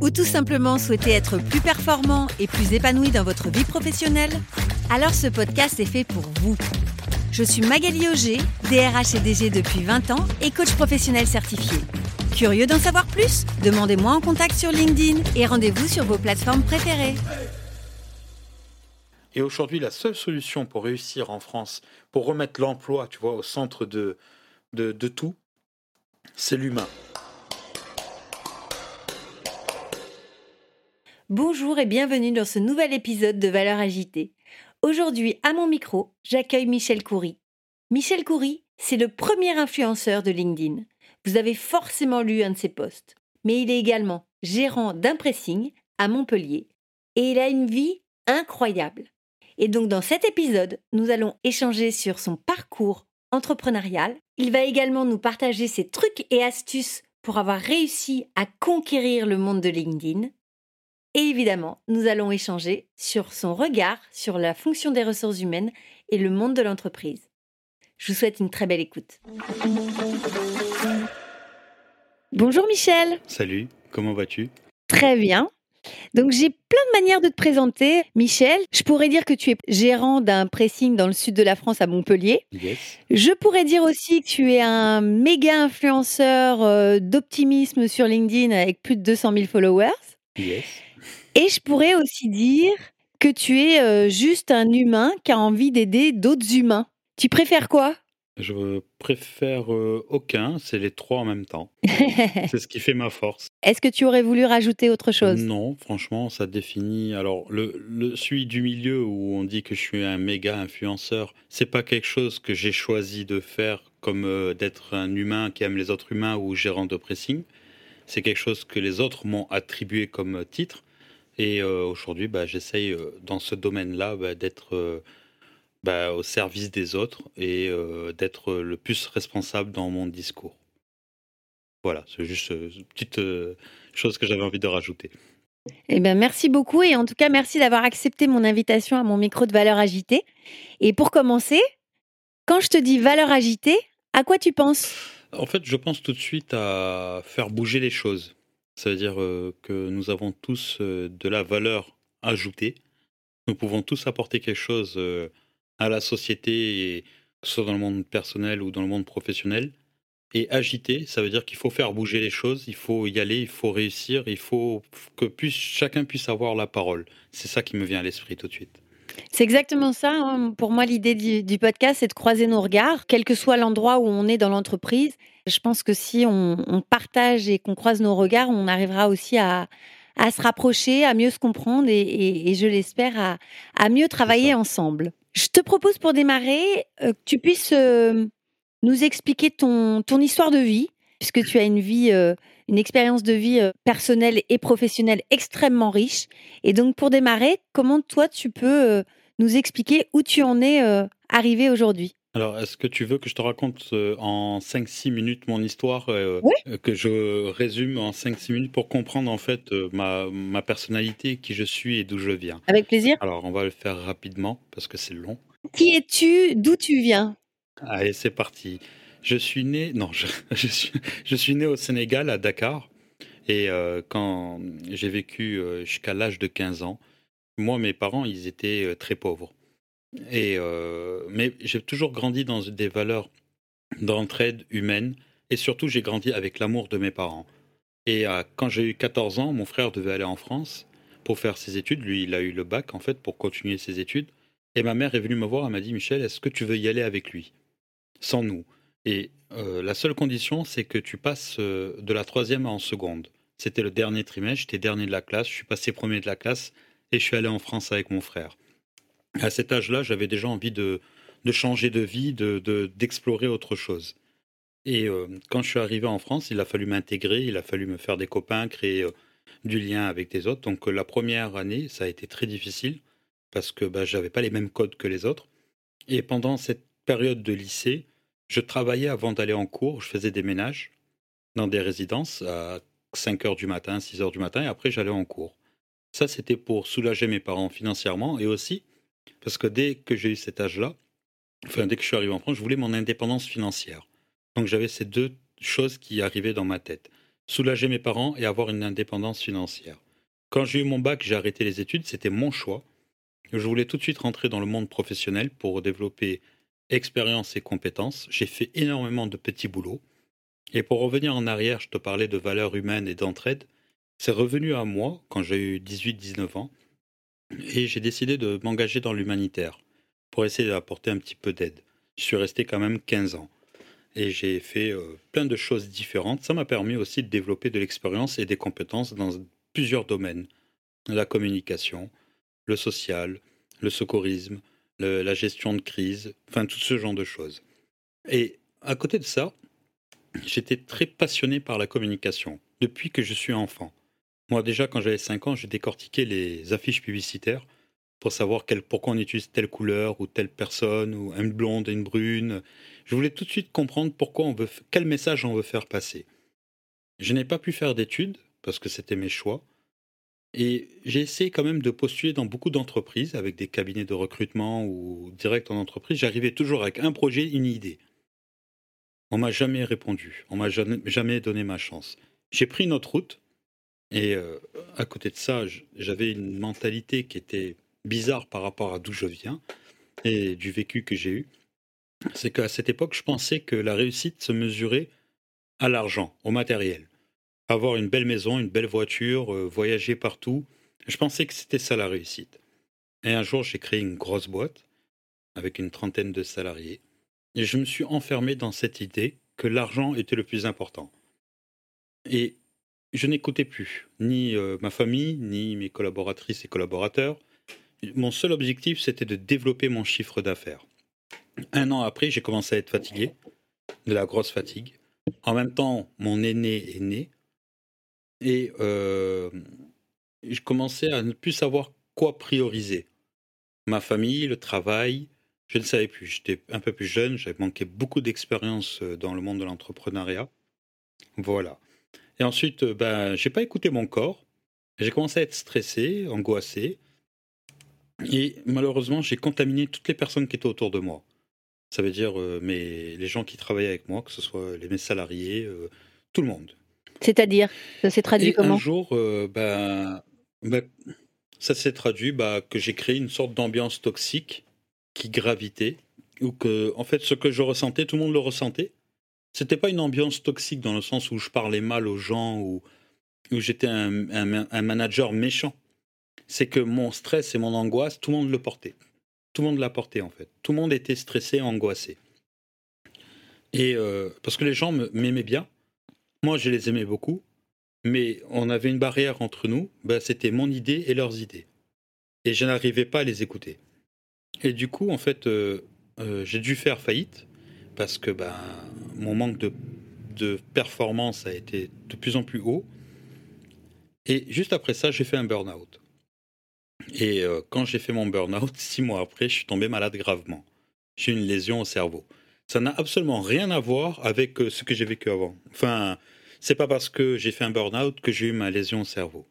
ou tout simplement souhaitez être plus performant et plus épanoui dans votre vie professionnelle Alors ce podcast est fait pour vous. Je suis Magali Auger, DRH et DG depuis 20 ans et coach professionnel certifié. Curieux d'en savoir plus? Demandez-moi en contact sur LinkedIn et rendez-vous sur vos plateformes préférées. Et aujourd'hui, la seule solution pour réussir en France, pour remettre l'emploi, tu vois, au centre de tout, c'est l'humain. Bonjour et bienvenue dans ce nouvel épisode de Valeurs agitées. Aujourd'hui, à mon micro, j'accueille Michel Coury. Michel Coury, c'est le premier influenceur de LinkedIn. Vous avez forcément lu un de ses posts. Mais il est également gérant d'un pressing à Montpellier. Et il a une vie incroyable. Et donc dans cet épisode, nous allons échanger sur son parcours entrepreneurial. Il va également nous partager ses trucs et astuces pour avoir réussi à conquérir le monde de LinkedIn. Et évidemment, nous allons échanger sur son regard sur la fonction des ressources humaines et le monde de l'entreprise. Je vous souhaite une très belle écoute. Bonjour Michel. Salut, comment vas-tu? Très bien. Donc j'ai plein de manières de te présenter. Michel, je pourrais dire que tu es gérant d'un pressing dans le sud de la France à Montpellier. Yes. Je pourrais dire aussi que tu es un méga influenceur euh, d'optimisme sur LinkedIn avec plus de 200 000 followers. Yes. Et je pourrais aussi dire que tu es euh, juste un humain qui a envie d'aider d'autres humains. Tu préfères quoi? Je préfère euh, aucun, c'est les trois en même temps. c'est ce qui fait ma force. Est-ce que tu aurais voulu rajouter autre chose? Non, franchement, ça définit. Alors, le, le celui du milieu où on dit que je suis un méga influenceur, c'est pas quelque chose que j'ai choisi de faire comme euh, d'être un humain qui aime les autres humains ou gérant de pressing. C'est quelque chose que les autres m'ont attribué comme titre. Et euh, aujourd'hui, bah, j'essaye euh, dans ce domaine-là bah, d'être euh, bah, au service des autres et d'être le plus responsable dans mon discours. Voilà, c'est juste une petite chose que j'avais envie de rajouter. Eh bien, merci beaucoup et en tout cas, merci d'avoir accepté mon invitation à mon micro de valeur agitée. Et pour commencer, quand je te dis valeur agitée, à quoi tu penses? En fait, je pense tout de suite à faire bouger les choses. Ça veut dire euh, que nous avons tous euh, de la valeur ajoutée. Nous pouvons tous apporter quelque chose euh, à la société, que ce soit dans le monde personnel ou dans le monde professionnel. Et agiter, ça veut dire qu'il faut faire bouger les choses, il faut y aller, il faut réussir, il faut que puisse, chacun puisse avoir la parole. C'est ça qui me vient à l'esprit tout de suite. C'est exactement ça. hein. Pour moi, l'idée du, du podcast, c'est de croiser nos regards, quel que soit l'endroit où on est dans l'entreprise. Je pense que si on, on partage et qu'on croise nos regards, on arrivera aussi à, à se rapprocher, à mieux se comprendre et, et- et je l'espère, à, à mieux travailler ensemble. Je te propose pour démarrer euh, que tu puisses euh, nous expliquer ton, ton histoire de vie, puisque tu as une vie, euh, une expérience de vie euh, personnelle et professionnelle extrêmement riche? Et donc, pour démarrer, comment toi, tu peux euh, nous expliquer où tu en es arrivé aujourd'hui? Alors, est-ce que tu veux que je te raconte en 5-6 minutes mon histoire, Oui. que je résume en 5-6 minutes pour comprendre en fait ma, ma personnalité, qui je suis et d'où je viens? Avec plaisir. Alors, on va le faire rapidement parce que c'est long. Qui es-tu? D'où tu viens? Allez, c'est parti. Je suis né, non, je, suis, né au Sénégal, à Dakar. Et euh, quand j'ai vécu euh, jusqu'à l'âge de 15 ans, moi, mes parents, ils étaient euh, très pauvres. Et, mais j'ai toujours grandi dans des valeurs d'entraide humaine. Et surtout, j'ai grandi avec l'amour de mes parents. Et euh, quand j'ai eu 14 ans, mon frère devait aller en France pour faire ses études. Lui, il a eu le bac, en fait, pour continuer ses études. Et ma mère est venue me voir, elle m'a dit, Michel, est-ce que tu veux y aller avec lui? Sans nous. Et euh, la seule condition, c'est que tu passes euh, de la troisième en seconde. C'était le dernier trimestre, j'étais dernier de la classe, je suis passé premier de la classe et je suis allé en France avec mon frère. À cet âge-là, j'avais déjà envie de, de changer de vie, de, de- d'explorer autre chose. Et euh, quand je suis arrivé en France, il a fallu m'intégrer, il a fallu me faire des copains, créer du lien avec des autres. Donc la première année, ça a été très difficile parce que bah, je n'avais pas les mêmes codes que les autres. Et pendant cette période de lycée, je travaillais avant d'aller en cours, je faisais des ménages dans des résidences à 5 heures du matin, 6 heures du matin, et après j'allais en cours. Ça, c'était pour soulager mes parents financièrement et aussi parce que dès que j'ai eu cet âge-là, enfin dès que je suis arrivé en France, je voulais mon indépendance financière. Donc j'avais ces deux choses qui arrivaient dans ma tête. Soulager mes parents et avoir une indépendance financière. Quand j'ai eu mon bac, j'ai arrêté les études, c'était mon choix. Je voulais tout de suite rentrer dans le monde professionnel pour développer expérience et compétences. J'ai fait énormément de petits boulots. Et pour revenir en arrière, je te parlais de valeurs humaines et d'entraide. C'est revenu à moi quand j'ai eu 18-19 ans. Et j'ai décidé de m'engager dans l'humanitaire pour essayer d'apporter un petit peu d'aide. Je suis resté quand même 15 ans. Et j'ai fait euh, plein de choses différentes. Ça m'a permis aussi de développer de l'expérience et des compétences dans plusieurs domaines. La communication, le social, le secourisme, la gestion de crise, enfin tout ce genre de choses. Et à côté de ça, j'étais très passionné par la communication depuis que je suis enfant. Moi déjà quand j'avais 5 ans, j'ai décortiqué les affiches publicitaires pour savoir quel, pourquoi on utilise telle couleur ou telle personne ou une blonde une brune. Je voulais tout de suite comprendre pourquoi on veut, quel message on veut faire passer. Je n'ai pas pu faire d'études parce que c'était mes choix. Et j'ai essayé quand même de postuler dans beaucoup d'entreprises, avec des cabinets de recrutement ou direct en entreprise. J'arrivais toujours avec un projet, une idée. On m'a jamais répondu, on m'a jamais donné ma chance. J'ai pris une autre route, et euh, à côté de ça, j'avais une mentalité qui était bizarre par rapport à d'où je viens et du vécu que j'ai eu. C'est qu'à cette époque, je pensais que la réussite se mesurait à l'argent, au matériel avoir une belle maison, une belle voiture, euh, voyager partout. Je pensais que c'était ça la réussite. Et un jour, j'ai créé une grosse boîte avec une trentaine de salariés. Et je me suis enfermé dans cette idée que l'argent était le plus important. Et je n'écoutais plus ni euh, ma famille, ni mes collaboratrices et collaborateurs. Mon seul objectif, c'était de développer mon chiffre d'affaires. Un an après, j'ai commencé à être fatigué, de la grosse fatigue. En même temps, mon aîné est né, et euh, je commençais à ne plus savoir quoi prioriser. Ma famille, le travail, je ne savais plus. J'étais un peu plus jeune, j'avais manqué beaucoup d'expérience euh, dans le monde de l'entrepreneuriat. Voilà. Et ensuite, euh, ben, j'ai pas écouté mon corps. J'ai commencé à être stressé, angoissé. Et malheureusement, j'ai contaminé toutes les personnes qui étaient autour de moi. Ça veut dire les gens qui travaillaient avec moi, que ce soit les, mes salariés, tout le monde. C'est-à-dire Ça s'est traduit comment Un jour, euh, ben, ben, ça s'est traduit bah, que j'ai créé une sorte d'ambiance toxique qui gravitait, ou que, en fait, ce que je ressentais, tout le monde le ressentait. C'était pas une ambiance toxique dans le sens où je parlais mal aux gens ou où j'étais un, un, manager méchant. C'est que mon stress et mon angoisse, tout le monde le portait. Tout le monde l'a porté en fait. Tout le monde était stressé, angoissé. Et euh, parce que les gens m'aimaient bien, moi, je les aimais beaucoup, mais on avait une barrière entre nous, ben, c'était mon idée et leurs idées. Et je n'arrivais pas à les écouter. Et du coup, en fait, euh, euh, j'ai dû faire faillite parce que ben, mon manque de, de, performance a été de plus en plus haut. Et juste après ça, j'ai fait un burn-out. Et euh, quand j'ai fait mon burn-out, six mois après, je suis tombé malade gravement. J'ai une lésion au cerveau. Ça n'a absolument rien à voir avec ce que j'ai vécu avant. Enfin, c'est pas parce que j'ai fait un burn-out que j'ai eu ma lésion au cerveau.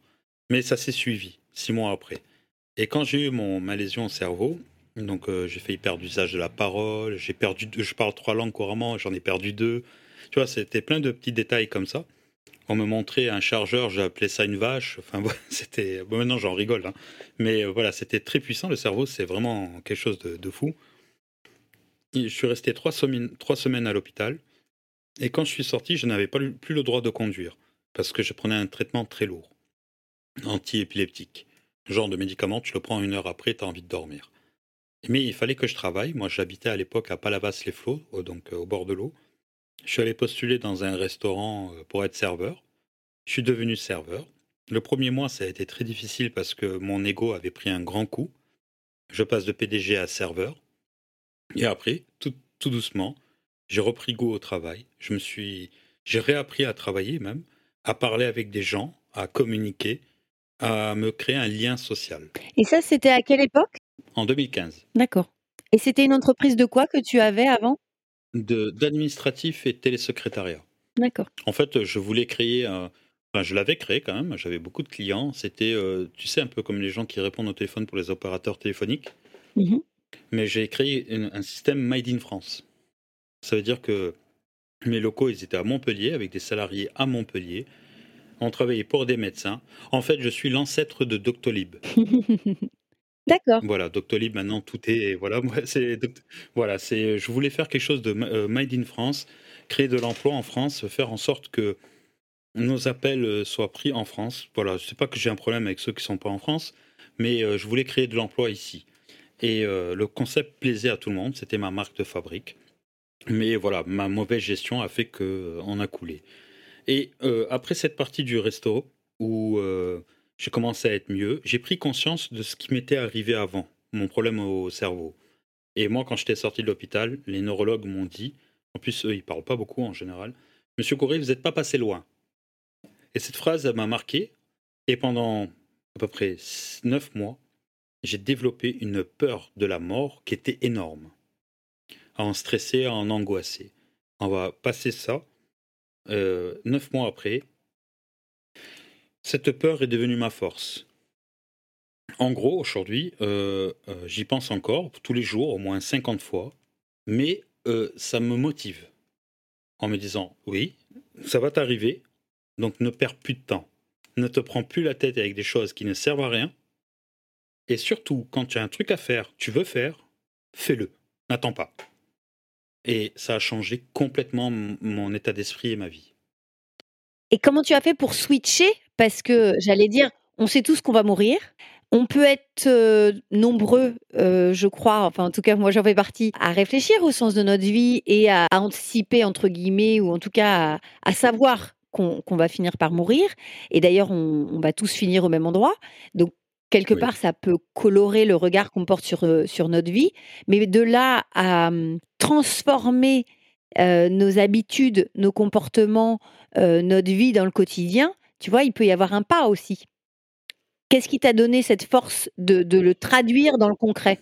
Mais ça s'est suivi, six mois après. Et quand j'ai eu mon, ma lésion au cerveau, donc euh, j'ai fait perdre l'usage de la parole, j'ai perdu, je parle trois langues couramment, j'en ai perdu deux. Tu vois, c'était plein de petits détails comme ça. On me montrait un chargeur, appelé ça une vache. Enfin, c'était. Maintenant j'en rigole, hein. mais euh, voilà, c'était très puissant. Le cerveau, c'est vraiment quelque chose de, fou. je suis resté trois trois semaines à l'hôpital. Et quand je suis sorti, je n'avais plus le droit de conduire, parce que je prenais un traitement très lourd, anti-épileptique. Genre de médicament, tu le prends une heure après, tu as envie de dormir. Mais il fallait que je travaille. Moi, j'habitais à l'époque à Palavas-les-Flots, donc euh, au bord de l'eau. Je suis allé postuler dans un restaurant euh, pour être serveur. Je suis devenu serveur. Le premier mois, ça a été très difficile parce que mon ego avait pris un grand coup. Je passe de PDG à serveur. Et après, tout, tout doucement, j'ai repris goût au travail. Je me suis, j'ai réappris à travailler même, à parler avec des gens, à communiquer, à me créer un lien social. Et ça, c'était à quelle époque? En 2015. D'accord. Et c'était une entreprise de quoi que tu avais avant? De- D'administratif et télésecrétariat. D'accord. En fait, je voulais créer un. Enfin, je l'avais créé quand même. J'avais beaucoup de clients. C'était, euh, tu sais, un peu comme les gens qui répondent au téléphone pour les opérateurs téléphoniques. Mhm. Mais j'ai créé une- un système Made in France. Ça veut dire que mes locaux, ils étaient à Montpellier, avec des salariés à Montpellier. On travaillait pour des médecins. En fait, je suis l'ancêtre de Doctolib. D'accord. Voilà, Doctolib, maintenant, tout est. Voilà, moi, c'est. Doct- Voilà, c'est. Je voulais faire quelque chose de ma- euh, Made in France, créer de l'emploi en France, faire en sorte que nos appels euh, soient pris en France. Voilà, je sais pas que j'ai un problème avec ceux qui sont pas en France, mais euh, je voulais créer de l'emploi ici. Et euh, le concept plaisait à tout le monde, c'était ma marque de fabrique. Mais voilà, ma mauvaise gestion a fait que euh, a coulé. Et euh, après cette partie du resto, où euh, j'ai commencé à être mieux, j'ai pris conscience de ce qui m'était arrivé avant, mon problème au cerveau. Et moi, quand j'étais sorti de l'hôpital, les neurologues m'ont dit, en plus, eux, ils parlent pas beaucoup en général, Monsieur Corré, vous n'êtes pas passé loin. Et cette phrase, m'a marqué. Et pendant à peu près neuf mois, j'ai développé une peur de la mort qui était énorme. À en stresser, à en angoisser. On va passer ça. Euh, neuf mois après, cette peur est devenue ma force. En gros, aujourd'hui, euh, euh, j'y pense encore tous les jours, au moins 50 fois, mais ça me motive en me disant oui, ça va t'arriver, donc ne perds plus de temps. Ne te prends plus la tête avec des choses qui ne servent à rien. Et surtout, quand tu as un truc à faire, tu veux faire, fais-le. N'attends pas. Et ça a changé complètement mon état d'esprit et ma vie. Et comment tu as fait pour switcher? Parce que j'allais dire, on sait tous qu'on va mourir. On peut être euh, nombreux, euh, je crois, enfin en tout cas moi j'en fais partie, à réfléchir au sens de notre vie et à, anticiper entre guillemets, ou en tout cas à, savoir qu'on qu'on va finir par mourir. Et d'ailleurs on, on va tous finir au même endroit. Donc quelque Oui. part ça peut colorer le regard qu'on porte sur, sur notre vie. Mais de là à hum, transformer euh, nos habitudes, nos comportements, euh, notre vie dans le quotidien, tu vois, il peut y avoir un pas aussi. Qu'est-ce qui t'a donné cette force de, de le traduire dans le concret?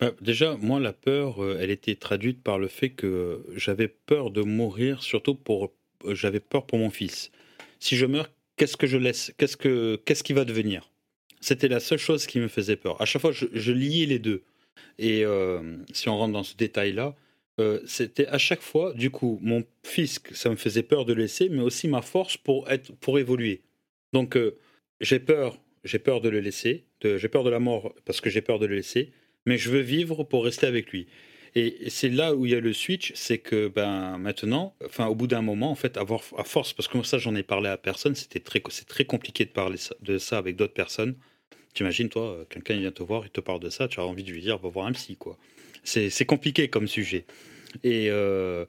Bah, déjà, moi, la peur, euh, elle était traduite par le fait que j'avais peur de mourir, surtout pour. J'avais peur pour mon fils. Si je meurs, qu'est-ce que je laisse? Qu'est-ce que qu'est-ce qui va devenir? C'était la seule chose qui me faisait peur. À chaque fois, je, liais les deux. Et euh, si on rentre dans ce détail-là, euh, c'était à chaque fois, du coup, mon fils, ça me faisait peur de laisser, mais aussi ma force pour être, pour évoluer. Donc, euh, j'ai peur, j'ai peur de le laisser, j'ai peur de la mort parce que j'ai peur de le laisser, mais je veux vivre pour rester avec lui. Et, c'est là où il y a le switch, c'est que ben maintenant, enfin au bout d'un moment, en fait, avoir à force, parce que ça j'en ai parlé à personne, c'était très, c'est très compliqué de parler de ça avec d'autres personnes. T'imagines toi, euh, quelqu'un vient te voir, il te parle de ça, tu as envie de lui dire va voir un psy quoi. C'est compliqué comme sujet. Et euh,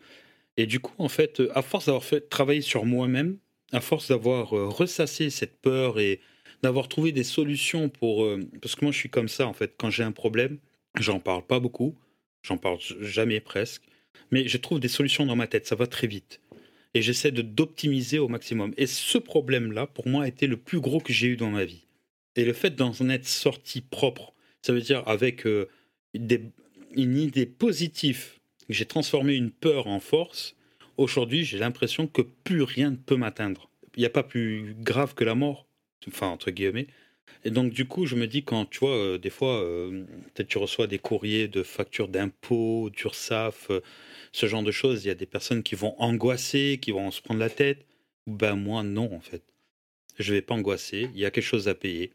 et du coup en fait, à force d'avoir fait travailler sur moi-même, à force d'avoir euh, ressassé cette peur et d'avoir trouvé des solutions pour parce que moi je suis comme ça en fait quand j'ai un problème j'en parle pas beaucoup j'en parle jamais presque mais je trouve des solutions dans ma tête ça va très vite et j'essaie d'optimiser au maximum et ce problème là pour moi a été le plus gros que j'ai eu dans ma vie et le fait d'en être sorti propre ça veut dire avec euh, des- une idée positive j'ai transformé une peur en force aujourd'hui j'ai l'impression que plus rien ne peut m'atteindre il n'y a pas plus grave que la mort enfin entre guillemets. Et donc du coup, je me dis quand tu vois, euh, des fois, euh, peut-être tu reçois des courriers de factures d'impôts, d'URSSAF, euh, ce genre de choses. Il y a des personnes qui vont angoisser, qui vont se prendre la tête. Ben moi, non, en fait. Je vais pas angoisser. Il y a quelque chose à payer.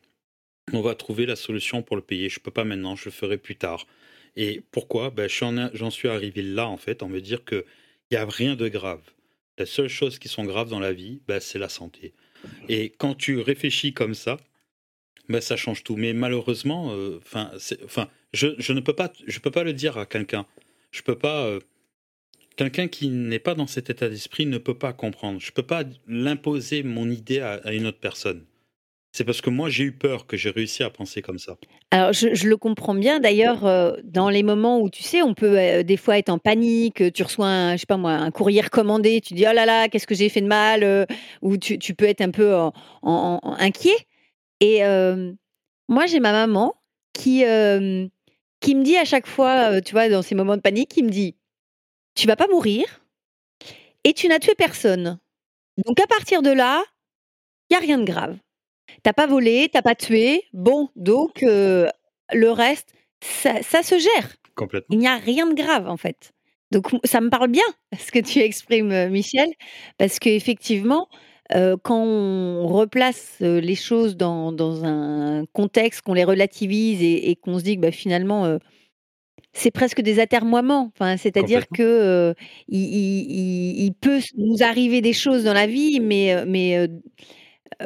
On va trouver la solution pour le payer. Je peux pas maintenant, je le ferai plus tard. Et pourquoi? Ben, J'en suis arrivé là, en fait, en me dire que il y a rien de grave. La seule chose qui sont graves dans la vie, ben, c'est la santé. Et quand tu réfléchis comme ça, ben ça change tout. Mais malheureusement, euh, enfin, enfin, je, ne peux pas, je peux pas le dire à quelqu'un. Je peux pas. euh, quelqu'un qui n'est pas dans cet état d'esprit ne peut pas comprendre. Je peux pas l'imposer mon idée à une autre personne. C'est parce que moi j'ai eu peur que j'ai réussi à penser comme ça. Alors, je, le comprends bien. D'ailleurs, euh, dans les moments où, tu sais, on peut euh, des fois être en panique, euh, tu reçois, un, je sais pas moi, un courrier recommandé, tu dis, oh là là, qu'est-ce que j'ai fait de mal Ou tu, peux être un peu inquiet. Et moi, j'ai ma maman qui, qui me dit à chaque fois, tu vois, dans ces moments de panique, il me dit Tu vas pas mourir et tu n'as tué personne. Donc à partir de là, il y a rien de grave. T'as pas volé, t'as pas tué. Bon, donc euh, le reste, ça, ça se gère. Complètement. Il n'y a rien de grave en fait. Donc ça me parle bien ce que tu exprimes, euh, Michel, parce qu'effectivement, euh, quand on replace euh, les choses dans, dans un contexte, qu'on les relativise et, et qu'on se dit que bah, finalement, euh, c'est presque des atermoiements. Enfin, c'est-à-dire que euh, il, il- il- il peut nous arriver des choses dans la vie, mais, mais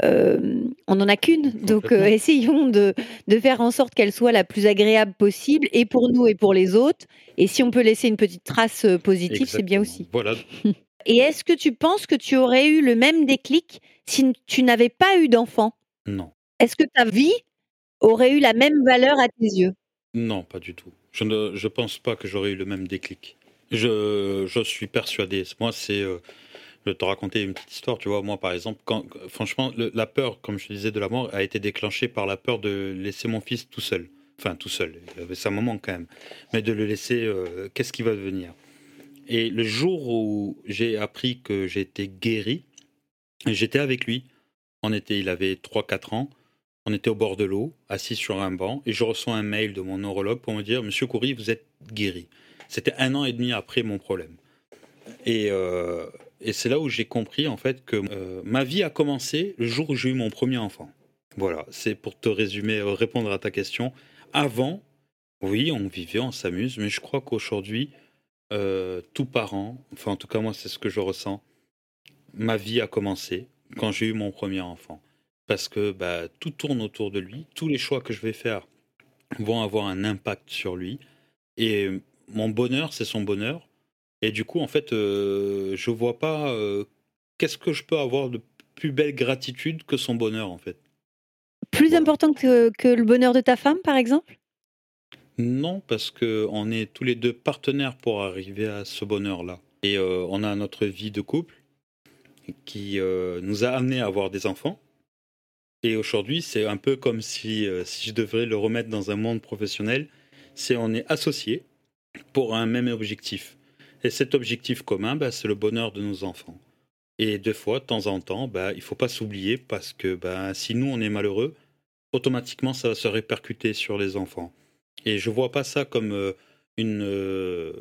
euh, on n'en a qu'une. Donc, euh, essayons de, de faire en sorte qu'elle soit la plus agréable possible, et pour nous et pour les autres. Et si on peut laisser une petite trace euh, positive, c'est bien aussi. Voilà. Et est-ce que tu penses que tu aurais eu le même déclic si tu n'avais pas eu d'enfant? Non. Est-ce que ta vie aurait eu la même valeur à tes yeux? Non, pas du tout. Je ne je pense pas que j'aurais eu le même déclic. Je, je suis persuadé. Moi, c'est. euh, je te raconter une petite histoire. Tu vois, moi, par exemple, quand, franchement, la peur, comme je disais, de la mort a été déclenchée par la peur de laisser mon fils tout seul. Enfin, tout seul. Il avait sa maman quand même. Mais de le laisser. euh, Qu'est-ce qui va devenir? Et le jour où j'ai appris que j'étais guéri, j'étais avec lui. On était, il avait 3-4 ans. On était au bord de l'eau, assis sur un banc, et je reçois un mail de mon neurologue pour me dire Monsieur Coury, vous êtes guéri. C'était un an et demi après mon problème. Et, euh, et c'est là où j'ai compris en fait que euh, ma vie a commencé le jour où j'ai eu mon premier enfant. Voilà, c'est pour te résumer, euh, répondre à ta question. Avant, oui, on vivait, on s'amuse, mais je crois qu'aujourd'hui, euh, tout parent, enfin en tout cas moi c'est ce que je ressens, ma vie a commencé quand j'ai eu mon premier enfant. Parce que bah, tout tourne autour de lui, tous les choix que je vais faire vont avoir un impact sur lui. Et mon bonheur, c'est son bonheur. Et du coup, en fait, euh, je vois pas euh, qu'est-ce que je peux avoir de plus belle gratitude que son bonheur, en fait. Plus Voilà. important que, que le bonheur de ta femme, par exemple? Non, parce que on est tous les deux partenaires pour arriver à ce bonheur-là. Et euh, on a notre vie de couple qui euh, nous a amené à avoir des enfants. Et aujourd'hui, c'est un peu comme si, si je devrais le remettre dans un monde professionnel, c'est on est associés pour un même objectif. Et cet objectif commun, bah, c'est le bonheur de nos enfants. Et deux fois, de temps en temps, bah, il faut pas s'oublier parce que bah, si nous, on est malheureux, automatiquement, ça va se répercuter sur les enfants. Et je vois pas ça comme euh, une, euh,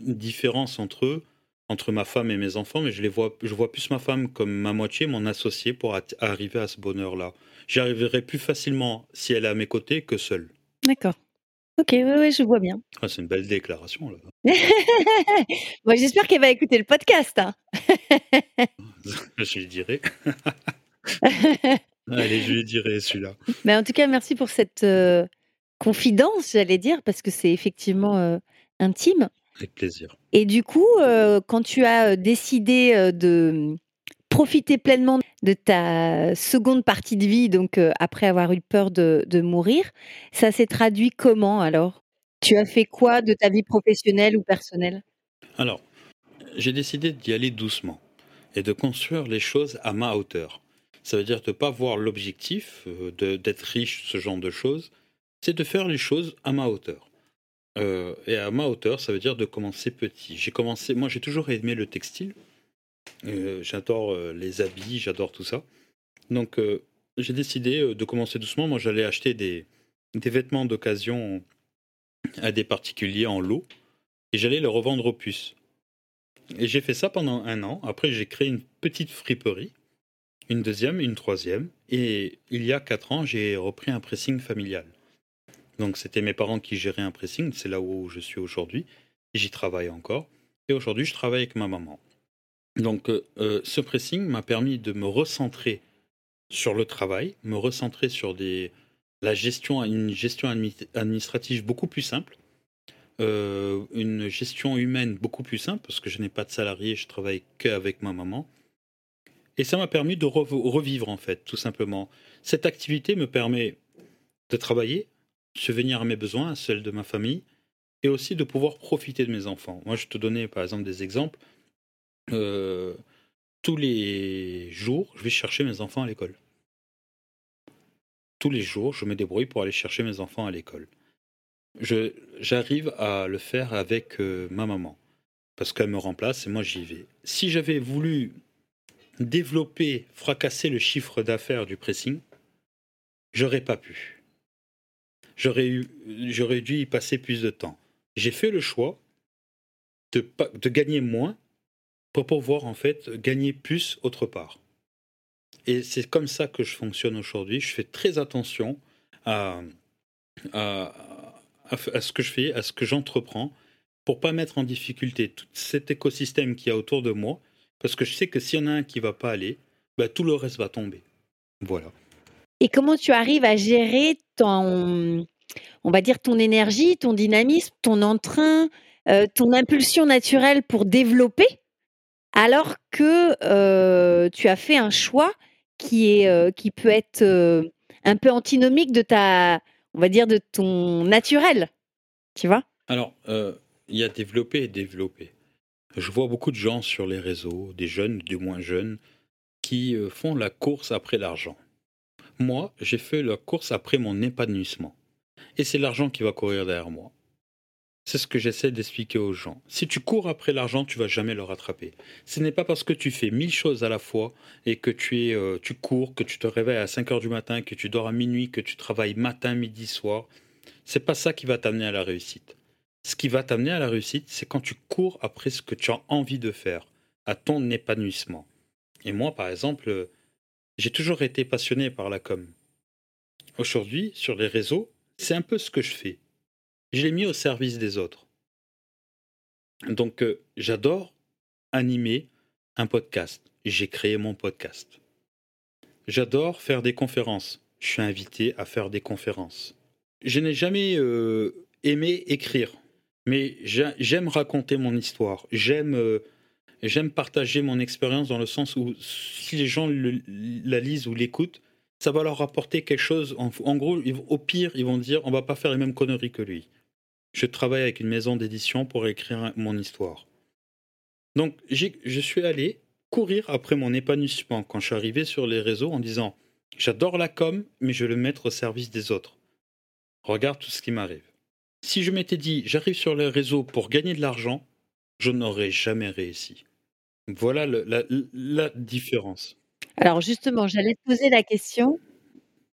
une différence entre entre ma femme et mes enfants, mais je les vois, je vois plus ma femme comme ma moitié, mon associé pour arriver à ce bonheur-là. J'y arriverai plus facilement si elle est à mes côtés que seule. D'accord. Ok, ouais, ouais, je vois bien. Ah, c'est une belle déclaration là. Bon, J'espère qu'elle va écouter le podcast. hein. je lui dirai. Allez, je lui dirai celui-là. Mais en tout cas, merci pour cette euh, confidence, j'allais dire, parce que c'est effectivement euh, intime. Avec plaisir. Et du coup, euh, quand tu as décidé de profiter pleinement de ta seconde partie de vie, donc euh, après avoir eu peur de, mourir, ça s'est traduit comment alors? Tu as fait quoi de ta vie professionnelle ou personnelle? Alors, j'ai décidé d'y aller doucement et de construire les choses à ma hauteur. Ça veut dire de ne pas voir l'objectif euh, d'être riche, ce genre de choses. C'est de faire les choses à ma hauteur. Euh, et à ma hauteur, ça veut dire de commencer petit. J'ai commencé, moi j'ai toujours aimé le textile. Euh, j'adore euh, les habits, j'adore tout ça. Donc euh, j'ai décidé de commencer doucement. Moi j'allais acheter des, vêtements d'occasion à des particuliers en lot et j'allais les revendre aux puces. Et j'ai fait ça pendant un an. Après, j'ai créé une petite friperie, une deuxième, une troisième. Et il y a quatre ans, j'ai repris un pressing familial. Donc, c'était mes parents qui géraient un pressing. C'est là où je suis aujourd'hui. J'y travaille encore. Et aujourd'hui, je travaille avec ma maman. Donc, euh, euh, ce pressing m'a permis de me recentrer sur le travail, me recentrer sur la gestion, une gestion admi- administrative beaucoup plus simple euh, une gestion humaine beaucoup plus simple parce que je n'ai pas de salarié, je travaille qu'avec ma maman. Et ça m'a permis de rev- revivre en fait, tout simplement. Cette activité me permet de travailler, subvenir à mes besoins, à celles de ma famille, et aussi de pouvoir profiter de mes enfants. Moi, je te donnais par exemple des exemples. Euh, tous les jours, je vais chercher mes enfants à l'école. Tous les jours, je me débrouille pour aller chercher mes enfants à l'école. j'arrive à le faire avec euh, ma maman. Parce qu'elle me remplace et moi j'y vais. Si j'avais voulu développer, fracasser le chiffre d'affaires du pressing, j'aurais pas pu. J'aurais, dû y passer plus de temps. J'ai fait le choix de gagner moins pour pouvoir en fait gagner plus autre part. Et c'est comme ça que je fonctionne aujourd'hui. Je fais très attention à, à, à, ce que je fais, à ce que j'entreprends, pour pas mettre en difficulté tout cet écosystème qui y a autour de moi, parce que je sais que s'il y en a un qui va pas aller, bah, tout le reste va tomber. Voilà. Et comment tu arrives à gérer ton, on va dire, ton énergie, ton dynamisme, ton entrain, euh, ton impulsion naturelle pour développer, alors que tu as fait un choix qui peut être un peu antinomique de ta, on va dire, de ton naturel. Tu vois? Alors, il y a développé et développé. Je vois beaucoup de gens sur les réseaux, des jeunes, du moins jeunes, qui font la course après l'argent. Moi, j'ai fait la course après mon épanouissement. Et c'est l'argent qui va courir derrière moi. C'est ce que j'essaie d'expliquer aux gens. Si tu cours après l'argent, tu vas jamais le rattraper. Ce n'est pas parce que tu fais mille choses à la fois et que tu euh, cours, que tu te réveilles à 5 heures du matin, que tu dors à minuit, que tu travailles matin, midi, soir. C'est pas ça qui va t'amener à la réussite. Ce qui va t'amener à la réussite, c'est quand tu cours après ce que tu as envie de faire, à ton épanouissement. Et moi, par exemple, j'ai toujours été passionné par la com. Aujourd'hui, sur les réseaux, c'est un peu ce que je fais. Je l'ai mis au service des autres. Donc, euh, j'adore animer un podcast. J'ai créé mon podcast. J'adore faire des conférences. Je suis invité à faire des conférences. Je n'ai jamais euh, aimé écrire, mais j'aime raconter mon histoire. J'aime euh, j'aime partager mon expérience dans le sens où si les gens la lisent ou l'écoutent, ça va leur apporter quelque chose. En, gros, au pire, ils vont dire on va pas faire les mêmes conneries que lui. Je travaille avec une maison d'édition pour écrire mon histoire. Donc, je suis allé courir après mon épanouissement quand je suis arrivé sur les réseaux en disant j'adore la com, mais je vais le mettre au service des autres. Regarde tout ce qui m'arrive. Si je m'étais dit j'arrive sur les réseaux pour gagner de l'argent, je n'aurais jamais réussi. Voilà la, différence. Alors justement, j'allais te poser la question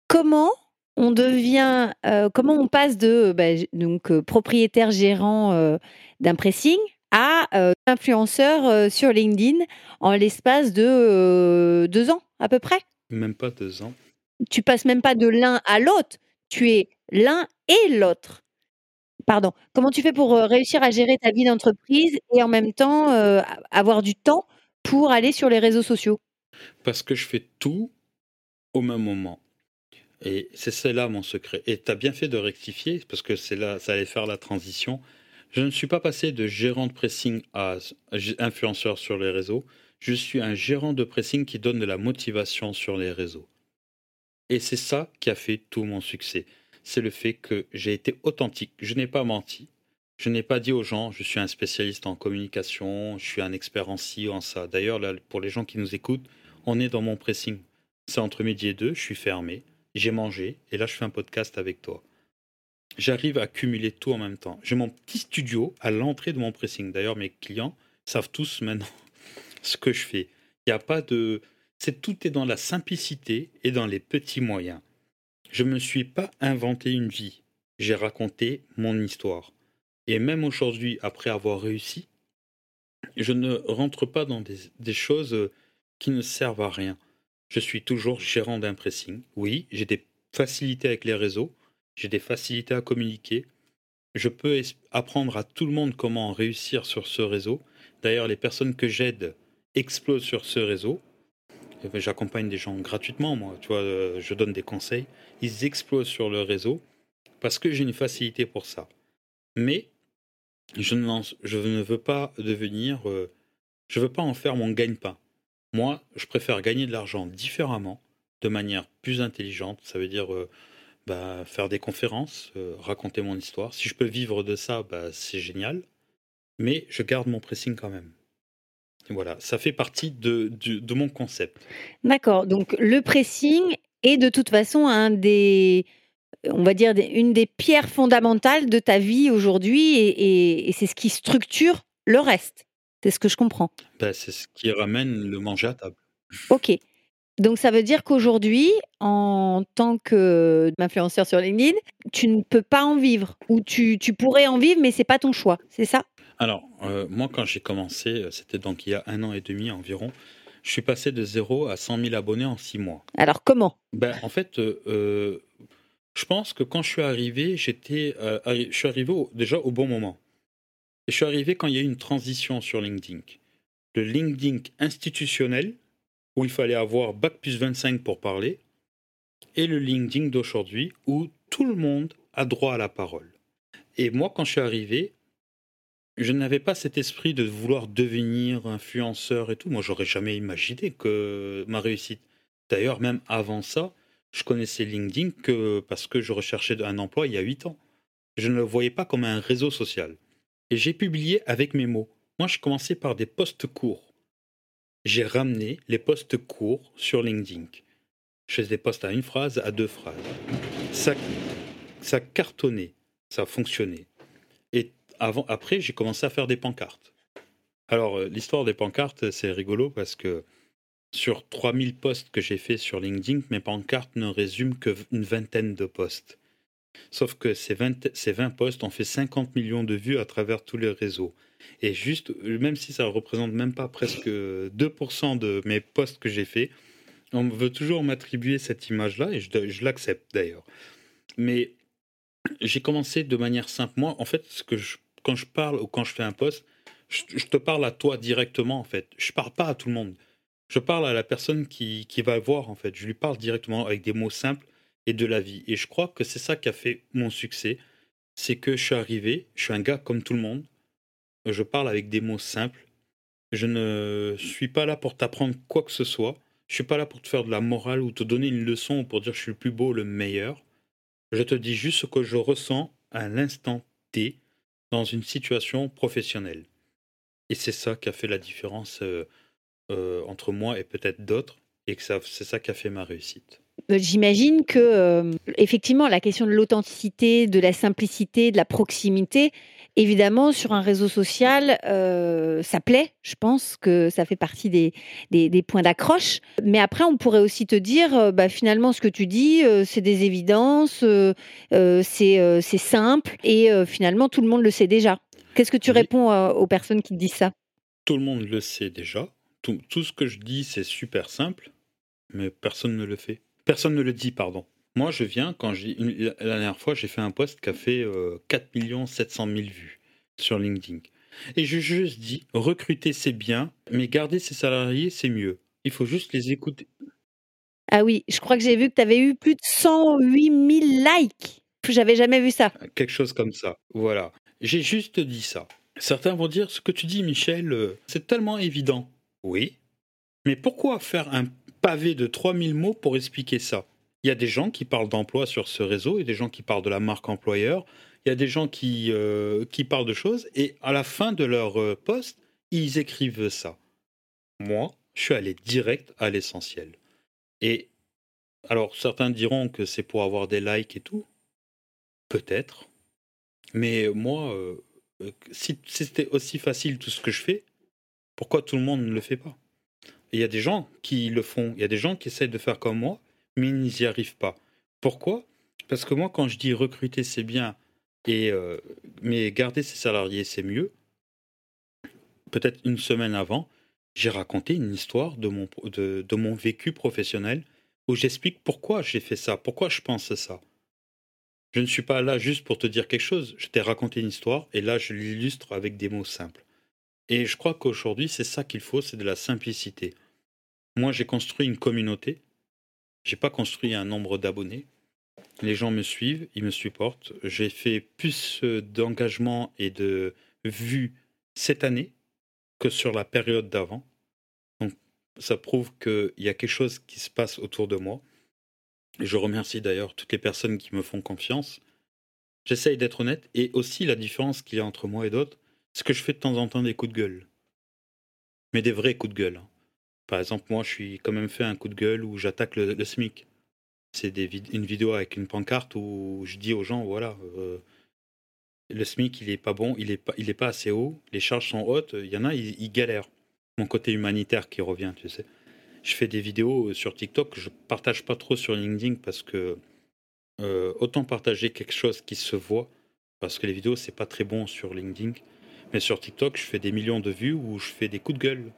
comment on devient, euh, comment on passe de bah, donc euh, propriétaire gérant euh, d'un pressing à influenceur sur LinkedIn en l'espace de deux ans à peu près? Même pas deux ans. Tu passes même pas de l'un à l'autre. Tu es l'un et l'autre. Pardon. Comment tu fais pour, réussir à gérer ta vie d'entreprise et en même temps, avoir du temps pour aller sur les réseaux sociaux? Parce que je fais tout au même moment et c'est là mon secret et tu as bien fait de rectifier parce que c'est là ça allait faire la transition. Je ne suis pas passé de gérant de pressing à influenceur sur les réseaux. Je suis un gérant de pressing qui donne de la motivation sur les réseaux et c'est ça qui a fait tout mon succès c'est le fait que j'ai été authentique. Je n'ai pas menti. Je n'ai pas dit aux gens, je suis un spécialiste en communication, je suis un expert en ci, en ça. D'ailleurs, pour les gens qui nous écoutent, on est dans mon pressing. C'est entre midi et deux, je suis fermé, j'ai mangé, et là, je fais un podcast avec toi. J'arrive à cumuler tout en même temps. J'ai mon petit studio à l'entrée de mon pressing. D'ailleurs, mes clients savent tous maintenant ce que je fais. Il n'y a pas de. Tout est dans la simplicité et dans les petits moyens. Je ne me suis pas inventé une vie, j'ai raconté mon histoire. Et même aujourd'hui, après avoir réussi, je ne rentre pas dans des, choses qui ne servent à rien. Je suis toujours gérant d'un pressing. Oui, j'ai des facilités avec les réseaux, j'ai des facilités à communiquer. Je peux apprendre à tout le monde comment réussir sur ce réseau. D'ailleurs, les personnes que j'aide explosent sur ce réseau. Eh ben, j'accompagne des gens gratuitement, moi. Tu euh, je donne des conseils. Ils explosent sur le réseau parce que j'ai une facilité pour ça. Mais je ne, je ne veux pas devenir. Euh, je veux pas en faire mon gagne-pain. Moi, je préfère gagner de l'argent différemment, de manière plus intelligente. Ça veut dire euh, bah, faire des conférences, raconter mon histoire. Si je peux vivre de ça, bah, c'est génial. Mais je garde mon pressing quand même. Voilà, ça fait partie de, de, mon concept. D'accord, donc le pressing est de toute façon un des on va dire, une des pierres fondamentales de ta vie aujourd'hui et, c'est ce qui structure le reste. C'est ce que je comprends. Ben, c'est ce qui ramène le manger à table. Ok. Donc ça veut dire qu'aujourd'hui, en tant qu'influenceur sur LinkedIn, tu ne peux pas en vivre ou tu, pourrais en vivre, mais c'est pas ton choix, c'est ça? Alors euh, moi, quand j'ai commencé, euh, c'était donc il y a un an et demi environ. Je suis passé de 0 à 100 000 abonnés en six mois. Alors comment? Ben, En fait, euh, je pense que quand je suis arrivé, j'étais, je suis arrivé déjà au bon moment. Je suis arrivé quand il y a eu une transition sur LinkedIn. Le LinkedIn institutionnel, où il fallait avoir Bac plus 25 pour parler, et le LinkedIn d'aujourd'hui, où tout le monde a droit à la parole. Et moi, quand je suis arrivé, je n'avais pas cet esprit de vouloir devenir influenceur et tout. Moi, j'aurais jamais imaginé que ma réussite. D'ailleurs, même avant ça, je connaissais LinkedIn parce que je recherchais un emploi il y a 8 ans. Je ne le voyais pas comme un réseau social. Et j'ai publié avec mes mots. Moi, je commençais par des posts courts j'ai ramené les posts courts sur LinkedIn. Je faisais des posts à une phrase, à deux phrases. Ça, ça cartonnait, ça fonctionnait. Et avant, après, j'ai commencé à faire des pancartes. Alors, euh, l'histoire des pancartes, c'est rigolo parce que sur 3000 posts que j'ai fait sur LinkedIn, mes pancartes ne résument qu'une vingtaine de posts. Sauf que ces 20, ces 20 posts ont fait 50 millions de vues à travers tous les réseaux. Et juste, même si ça représente même pas presque 2% de mes posts que j'ai fait, on veut toujours m'attribuer cette image-là, et je, l'accepte d'ailleurs. Mais j'ai commencé de manière simple. Moi, en fait, que quand je parle ou quand je fais un post, je, te parle à toi directement, en fait. Je parle pas à tout le monde. Je parle à la personne qui, qui va voir, en fait. Je lui parle directement avec des mots simples et de la vie. Et je crois que c'est ça qui a fait mon succès. C'est que je suis arrivé, je suis un gars comme tout le monde je parle avec des mots simples. Je ne suis pas là pour t'apprendre quoi que ce soit. Je suis pas là pour te faire de la morale ou te donner une leçon ou pour dire je suis le plus beau, le meilleur. Je te dis juste ce que je ressens à l'instant T dans une situation professionnelle. Et c'est ça qui a fait la différence euh, euh, entre moi et peut-être d'autres, et c'est ça qui a fait ma réussite. Euh, j'imagine que, effectivement, la question de l'authenticité, de la simplicité, de la proximité, Évidemment, sur un réseau social, euh, ça plaît. Je pense que ça fait partie des, des, points d'accroche. Mais après, on pourrait aussi te dire, euh, bah, finalement, ce que tu dis, euh, c'est des évidences, c'est simple, et finalement, tout le monde le sait déjà. Qu'est-ce que tu réponds aux personnes qui te disent ça? Tout le monde le sait déjà. Tout, tout ce que je dis, c'est super simple, mais personne ne le fait. Personne ne le dit, pardon. Moi, je viens, quand j'ai la dernière fois, j'ai fait un post qui a fait 4 700 000 vues sur LinkedIn. Et je juste dis, recruter c'est bien, mais garder ses salariés c'est mieux. Il faut juste les écouter. Ah oui, je crois que j'ai vu que tu avais eu plus de 108 000 likes. J'avais jamais vu ça. Quelque chose comme ça, voilà. J'ai juste dit ça. Certains vont dire, ce que tu dis Michel, euh, c'est tellement évident. Oui. Mais pourquoi faire un pavé de 3000 mots pour expliquer ça il y a des gens qui parlent d'emploi sur ce réseau, il y a des gens qui parlent de la marque employeur, il y a des gens qui, euh, qui parlent de choses, et à la fin de leur euh, poste, ils écrivent ça. Moi, je suis allé direct à l'essentiel. Et alors, certains diront que c'est pour avoir des likes et tout. Peut-être. Mais moi, euh, si, si c'était aussi facile tout ce que je fais, pourquoi tout le monde ne le fait pas? Il y a des gens qui le font, il y a des gens qui essaient de faire comme moi, mais ils n'y arrivent pas. Pourquoi? Parce que moi, quand je dis recruter, c'est bien, et, euh, mais garder ses salariés, c'est mieux, peut-être une semaine avant, j'ai raconté une histoire de mon, mon vécu professionnel où j'explique pourquoi j'ai fait ça, pourquoi je pense ça. Je ne suis pas là juste pour te dire quelque chose, je t'ai raconté une histoire et là je l'illustre avec des mots simples. Et je crois qu'aujourd'hui c'est ça qu'il faut, c'est de la simplicité. Moi j'ai construit une communauté j'ai pas construit un nombre d'abonnés. Les gens me suivent, ils me supportent. J'ai fait plus euh, d'engagement et de vues cette année que sur la période d'avant. Donc ça prouve qu'il y a quelque chose qui se passe autour de moi. je remercie d'ailleurs toutes les personnes qui me font confiance. J'essaye d'être honnête et aussi la différence qu'il y a entre moi et d'autres, c'est que je fais de temps en temps des coups de gueule. Mais des vrais coups de gueule. Hein. Par exemple, moi, je suis quand même fait un coup de gueule où j'attaque le, SMIC. c'est une vidéo avec une pancarte où je dis aux gens, voilà, euh, le SMIC, il est pas bon, il est pas, assez haut, les charges sont hautes, il y en a, ils, galèrent. Mon côté humanitaire qui revient, tu sais. Je fais des vidéos sur TikTok, je partage pas trop sur LinkedIn parce que euh, autant partager quelque chose qui se voit, parce que les vidéos, c'est pas très bon sur LinkedIn. Mais sur TikTok, je fais des millions de vues où je fais des coups de gueule.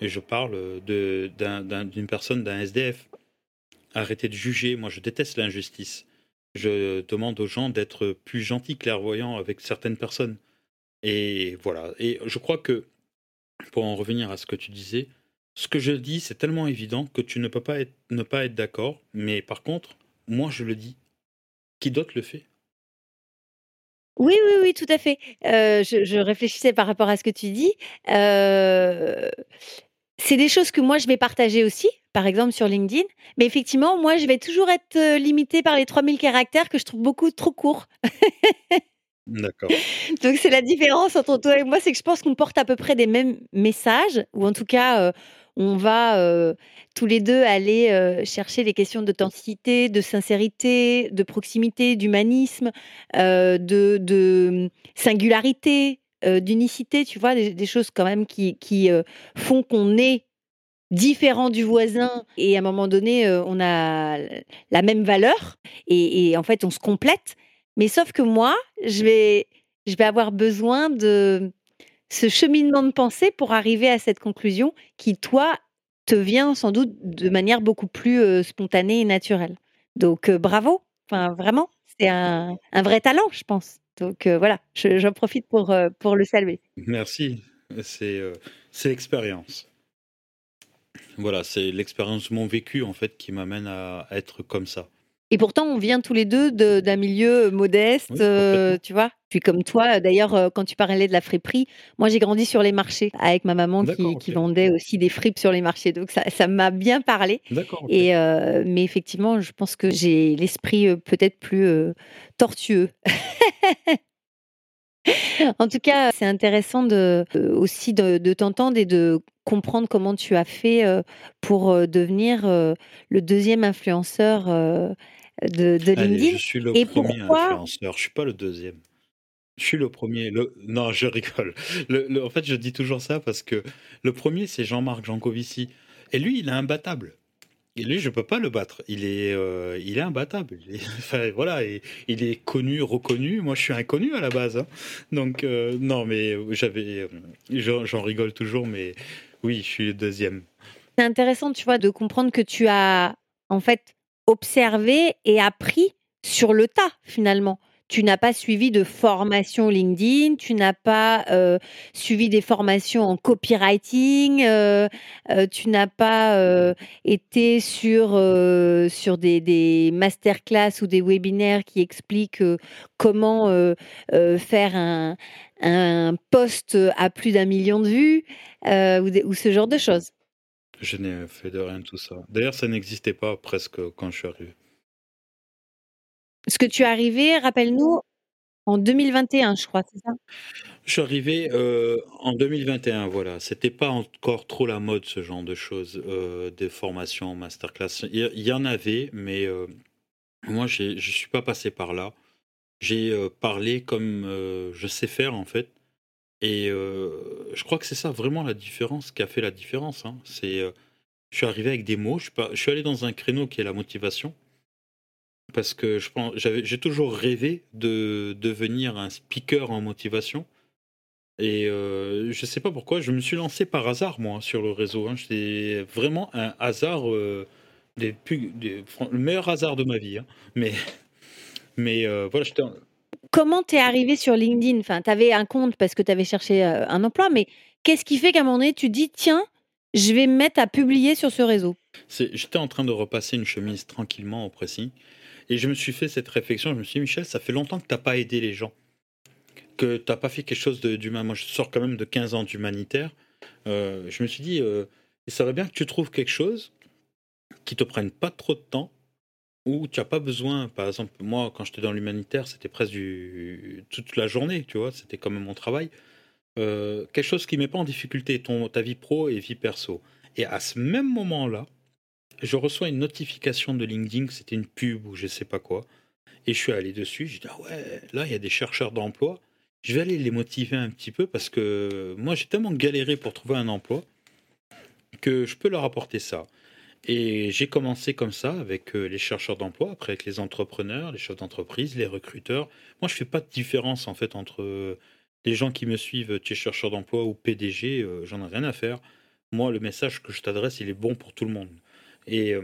Et je parle d'une personne, d'un SDF. Arrêtez de juger, moi je déteste l'injustice. Je demande aux gens d'être plus gentils, clairvoyants avec certaines personnes. Et voilà. Et je crois que, pour en revenir à ce que tu disais, ce que je dis, c'est tellement évident que tu ne peux pas ne pas être d'accord. Mais par contre, moi je le dis. Qui d'autre le fait? Oui, oui, oui, tout à fait. Euh, je, réfléchissais par rapport à ce que tu dis. Euh, c'est des choses que moi, je vais partager aussi, par exemple sur LinkedIn. Mais effectivement, moi, je vais toujours être euh, limitée par les 3000 caractères que je trouve beaucoup trop courts. D'accord. Donc, c'est la différence entre toi et moi, c'est que je pense qu'on porte à peu près des mêmes messages, ou en tout cas, on va tous les deux aller chercher les questions d'authenticité, de sincérité, de proximité, d'humanisme, de, singularité, d'unicité, tu vois, des, choses quand même qui, font qu'on est différent du voisin et à un moment donné, on a la même valeur et, en fait, on se complète. Mais sauf que moi, je vais, je vais avoir besoin de ce cheminement de pensée pour arriver à cette conclusion qui, toi, te vient sans doute de manière beaucoup plus spontanée et naturelle. Donc, bravo. Enfin, vraiment, c'est un, vrai talent, je pense. Donc, voilà, j'en profite pour, pour le saluer. Merci. C'est l'expérience. Voilà, c'est l'expérience de mon vécu, en fait, qui m'amène à être comme ça. Et pourtant, on vient tous les deux d'un milieu modeste, euh, tu vois. Puis comme toi, d'ailleurs, euh, quand tu parlais de la friperie, moi j'ai grandi sur les marchés avec ma maman qui, vendait aussi des fripes sur les marchés. Donc ça m'a bien parlé. Et euh, mais effectivement, je pense que j'ai l'esprit peut-être plus tortueux. en tout cas, c'est intéressant de, aussi de, t'entendre et de comprendre comment tu as fait pour devenir le deuxième influenceur de, LinkedIn. je suis le premier influenceur, je suis pas le deuxième. Je suis le premier. Le... Non, je rigole. Le, en fait, je dis toujours ça parce que le premier, c'est Jean-Marc Jancovici. Et lui, il est imbattable. Et lui, je peux pas le battre. Il est, euh, il est imbattable. enfin, voilà, et, il est connu, reconnu. Moi, je suis inconnu à la base. Hein. Donc, euh, non, mais j'avais, euh, j'en rigole toujours, mais oui, je suis le deuxième. C'est intéressant, tu vois, de comprendre que tu as, en fait, observé et appris sur le tas finalement. Tu n'as pas suivi de formation LinkedIn, tu n'as pas euh, suivi des formations en copywriting, euh, euh, tu n'as pas été sur, sur des, masterclass ou des webinaires qui expliquent comment faire un, post à plus d'un million de vues ou ce genre de choses. Je n'ai fait de rien de tout ça. D'ailleurs, ça n'existait pas presque quand je suis arrivé. Ce que tu es arrivé, rappelle-nous, en 2021, je crois, c'est ça? Je suis arrivé euh, en 2021, voilà. C'était pas encore trop la mode, ce genre de choses, euh, des formations, masterclass. Il y, en avait, mais euh, moi, je ne suis pas passé par là. J'ai parlé comme je sais faire, en fait. Et je crois que c'est ça vraiment la différence qui a fait la différence. Hein. C'est, je suis arrivé avec des mots. Je suis, allé dans un créneau qui est la motivation parce que je pense, j'ai toujours rêvé de devenir un speaker en motivation. Et je ne sais pas pourquoi, je me suis lancé par hasard moi sur le réseau. Hein. C'est vraiment un hasard, le meilleur hasard de ma vie. Hein. Mais, mais voilà, j'étais comment tu es arrivé sur LinkedIn? Enfin, tu avais un compte parce que tu avais cherché un emploi, mais qu'est-ce qui fait qu'à un moment donné, tu dis, tiens, je vais me mettre à publier sur ce réseau? J'étais en train de repasser une chemise tranquillement au pressing. Et je me suis fait cette réflexion. Je me suis dit, Michel, ça fait longtemps que tu n'as pas aidé les gens. Que tu n'as pas fait quelque chose d'humain. Moi, je sors quand même de 15 ans d'humanitaire. Euh, je me suis dit, euh, il serait bien que tu trouves quelque chose qui te prenne pas trop de temps où tu n'as pas besoin, par exemple, moi, quand j'étais dans l'humanitaire, c'était presque du, toute la journée, tu vois, c'était quand même mon travail. Euh, quelque chose qui ne met pas en difficulté ton, ta vie pro et vie perso. Et à ce même moment-là, je reçois une notification de LinkedIn, c'était une pub ou je sais pas quoi. Et je suis allé dessus, j'ai dit, ah ouais, là, il y a des chercheurs d'emploi. Je vais aller les motiver un petit peu parce que moi, j'ai tellement galéré pour trouver un emploi que je peux leur apporter ça. Et j'ai commencé comme ça avec euh, les chercheurs d'emploi, après avec les entrepreneurs, les chefs d'entreprise, les recruteurs. Moi, je fais pas de différence en fait entre euh, les gens qui me suivent, tu es chercheur d'emploi ou PDG, euh, j'en ai rien à faire. Moi, le message que je t'adresse, il est bon pour tout le monde. Et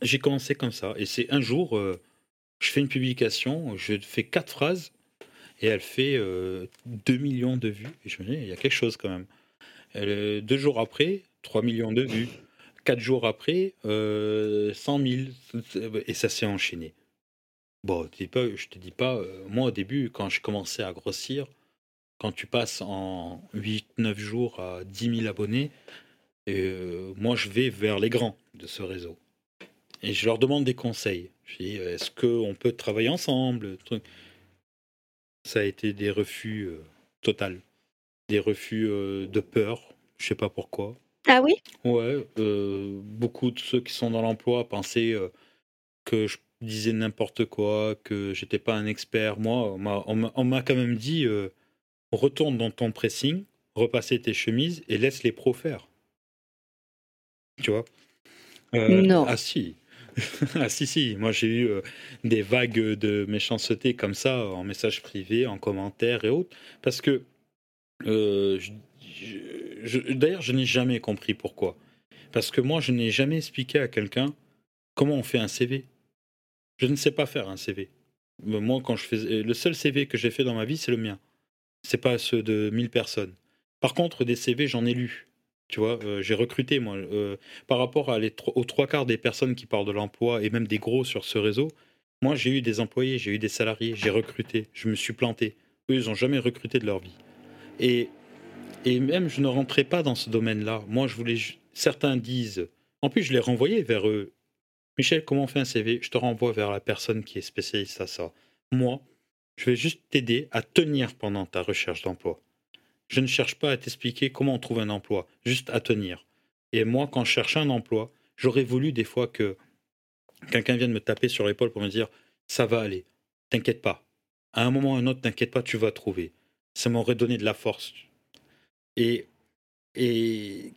j'ai commencé comme ça. Et c'est un jour, je fais une publication, je fais quatre phrases et elle fait 2 millions de vues. Et je me dis, il y a quelque chose quand même. deux jours après, 3 millions de vues. Quatre jours après, euh, 100 000. Et ça s'est enchaîné. Bon, je te dis pas, euh, moi au début, quand je commençais à grossir, quand tu passes en 8-9 jours à 10 000 abonnés, euh, moi je vais vers les grands de ce réseau. Et je leur demande des conseils. Je dis, est-ce qu'on peut travailler ensemble Ça a été des refus euh, total. Des refus de peur, je sais pas pourquoi. Ah oui? Ouais, euh, beaucoup de ceux qui sont dans l'emploi pensaient euh, que je disais n'importe quoi, que j'étais pas un expert. Moi, on m'a quand même dit euh, retourne dans ton pressing, repasser tes chemises et laisse les pros faire. Tu vois? Non. Ah si. ah si, si. Moi, j'ai eu des vagues de méchanceté comme ça en message privé, en commentaire et autres. Parce que je, D'ailleurs, je n'ai jamais compris pourquoi. Parce que moi, je n'ai jamais expliqué à quelqu'un comment on fait un CV. Je ne sais pas faire un CV. Moi, quand je le seul CV que j'ai fait dans ma vie, c'est le mien. C'est pas ceux de 1000 personnes. Par contre, des CV, j'en ai lu. Tu vois, euh, j'ai recruté, moi. Euh, par rapport aux trois quarts des personnes qui parlent de l'emploi et même des gros sur ce réseau, moi, j'ai eu des employés, j'ai eu des salariés, j'ai recruté, je me suis planté. Eux, ils n'ont jamais recruté de leur vie. Et et même, je ne rentrais pas dans ce domaine-là. Moi, je voulais. Certains disent. En plus, je les renvoyais vers eux. Michel, comment on fait un CV Je te renvoie vers la personne qui est spécialiste à ça. Moi, je vais juste t'aider à tenir pendant ta recherche d'emploi. Je ne cherche pas à t'expliquer comment on trouve un emploi, juste à tenir. Et moi, quand je cherche un emploi, j'aurais voulu des fois que quelqu'un vienne me taper sur l'épaule pour me dire ça va aller, t'inquiète pas. À un moment ou à un autre, t'inquiète pas, tu vas trouver. Ça m'aurait donné de la force. Et,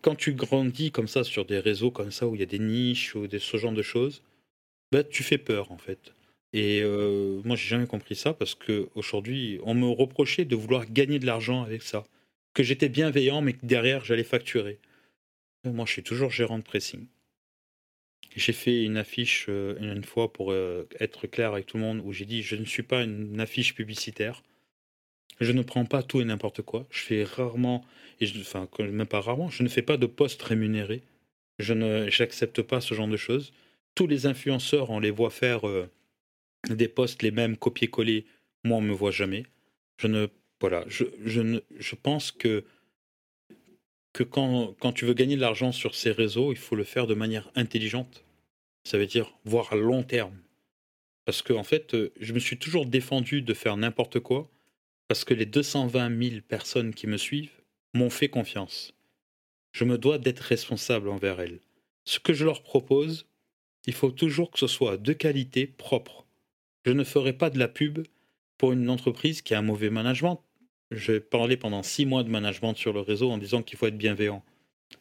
quand tu grandis comme ça sur des réseaux comme ça où il y a des niches ou des, ce genre de choses, bah, tu fais peur en fait. Et euh, moi, j'ai jamais compris ça parce qu'aujourd'hui, on me reprochait de vouloir gagner de l'argent avec ça. Que j'étais bienveillant, mais que derrière, j'allais facturer. moi, je suis toujours gérant de pressing. J'ai fait une affiche euh, une fois pour euh, être clair avec tout le monde où j'ai dit je ne suis pas une affiche publicitaire. Je ne prends pas tout et n'importe quoi. Je fais rarement, et je, enfin, même pas rarement, je ne fais pas de poste rémunéré. Je ne, j'accepte pas ce genre de choses. Tous les influenceurs, on les voit faire euh, des posts les mêmes, copier-coller. Moi, on me voit jamais. Je ne, voilà, je, je, ne, je pense que que quand, quand tu veux gagner de l'argent sur ces réseaux, il faut le faire de manière intelligente. Ça veut dire voir à long terme. Parce que en fait, euh, je me suis toujours défendu de faire n'importe quoi parce que les 220 000 personnes qui me suivent m'ont fait confiance. Je me dois d'être responsable envers elles. Ce que je leur propose, il faut toujours que ce soit de qualité propre. Je ne ferai pas de la pub pour une entreprise qui a un mauvais management. J'ai parlé pendant six mois de management sur le réseau en disant qu'il faut être bienveillant.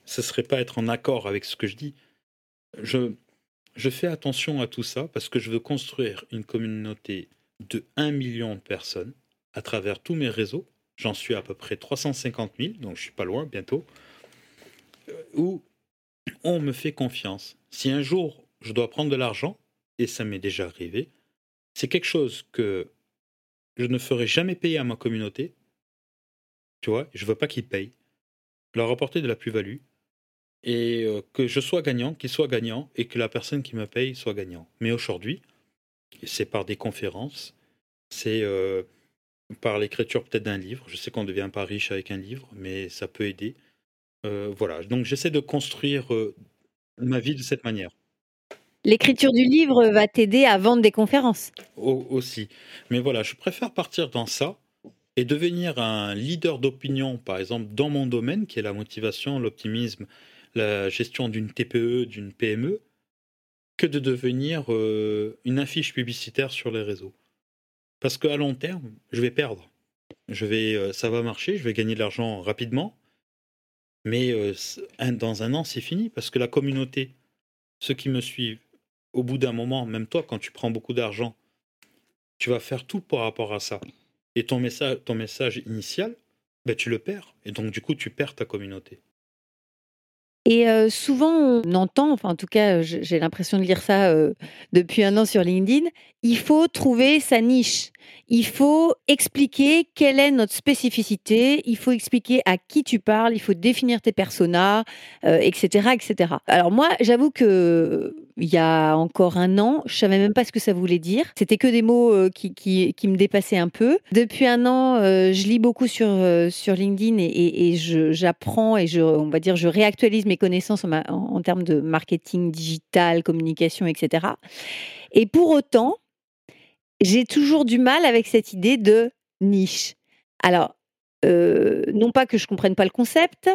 Ce ne serait pas être en accord avec ce que je dis. Je, fais attention à tout ça parce que je veux construire une communauté de 1 million de personnes à travers tous mes réseaux. J'en suis à peu près 350 000, donc je suis pas loin bientôt. Euh, où on me fait confiance. Si un jour je dois prendre de l'argent, et ça m'est déjà arrivé, c'est quelque chose que je ne ferai jamais payer à ma communauté. Tu vois, je veux pas qu'ils payent. Leur apporter de la plus-value. Et euh, que je sois gagnant, qu'ils soient gagnants, et que la personne qui me paye soit gagnant. Mais aujourd'hui, c'est par des conférences, c'est euh, par l'écriture peut-être d'un livre. Je sais qu'on ne devient pas riche avec un livre, mais ça peut aider. Euh, voilà, donc j'essaie de construire euh, ma vie de cette manière. L'écriture du livre va t'aider à vendre des conférences. aussi. Mais voilà, je préfère partir dans ça et devenir un leader d'opinion, par exemple, dans mon domaine, qui est la motivation, l'optimisme, la gestion d'une TPE, d'une PME, que de devenir euh, une affiche publicitaire sur les réseaux. Parce qu'à long terme, je vais perdre. Je vais, euh, ça va marcher, je vais gagner de l'argent rapidement, mais euh, dans un an, c'est fini parce que la communauté, ceux qui me suivent, au bout d'un moment, même toi, quand tu prends beaucoup d'argent, tu vas faire tout par rapport à ça. Et ton message, ton message initial, ben, tu le perds. Et donc, du coup, tu perds ta communauté. Et souvent, on entend, enfin en tout cas, j'ai l'impression de lire ça depuis un an sur LinkedIn, il faut trouver sa niche. Il faut expliquer quelle est notre spécificité, il faut expliquer à qui tu parles, il faut définir tes personas, etc., etc. Alors moi, j'avoue que il y a encore un an, je savais même pas ce que ça voulait dire. C'était que des mots qui, qui, qui, me dépassaient un peu. Depuis un an, je lis beaucoup sur, sur LinkedIn et, j'apprends et je, on va dire, je réactualise mes connaissances en, en, termes de marketing digital, communication, etc. Et pour autant, j'ai toujours du mal avec cette idée de niche. Alors, non pas que je comprenne pas le concept,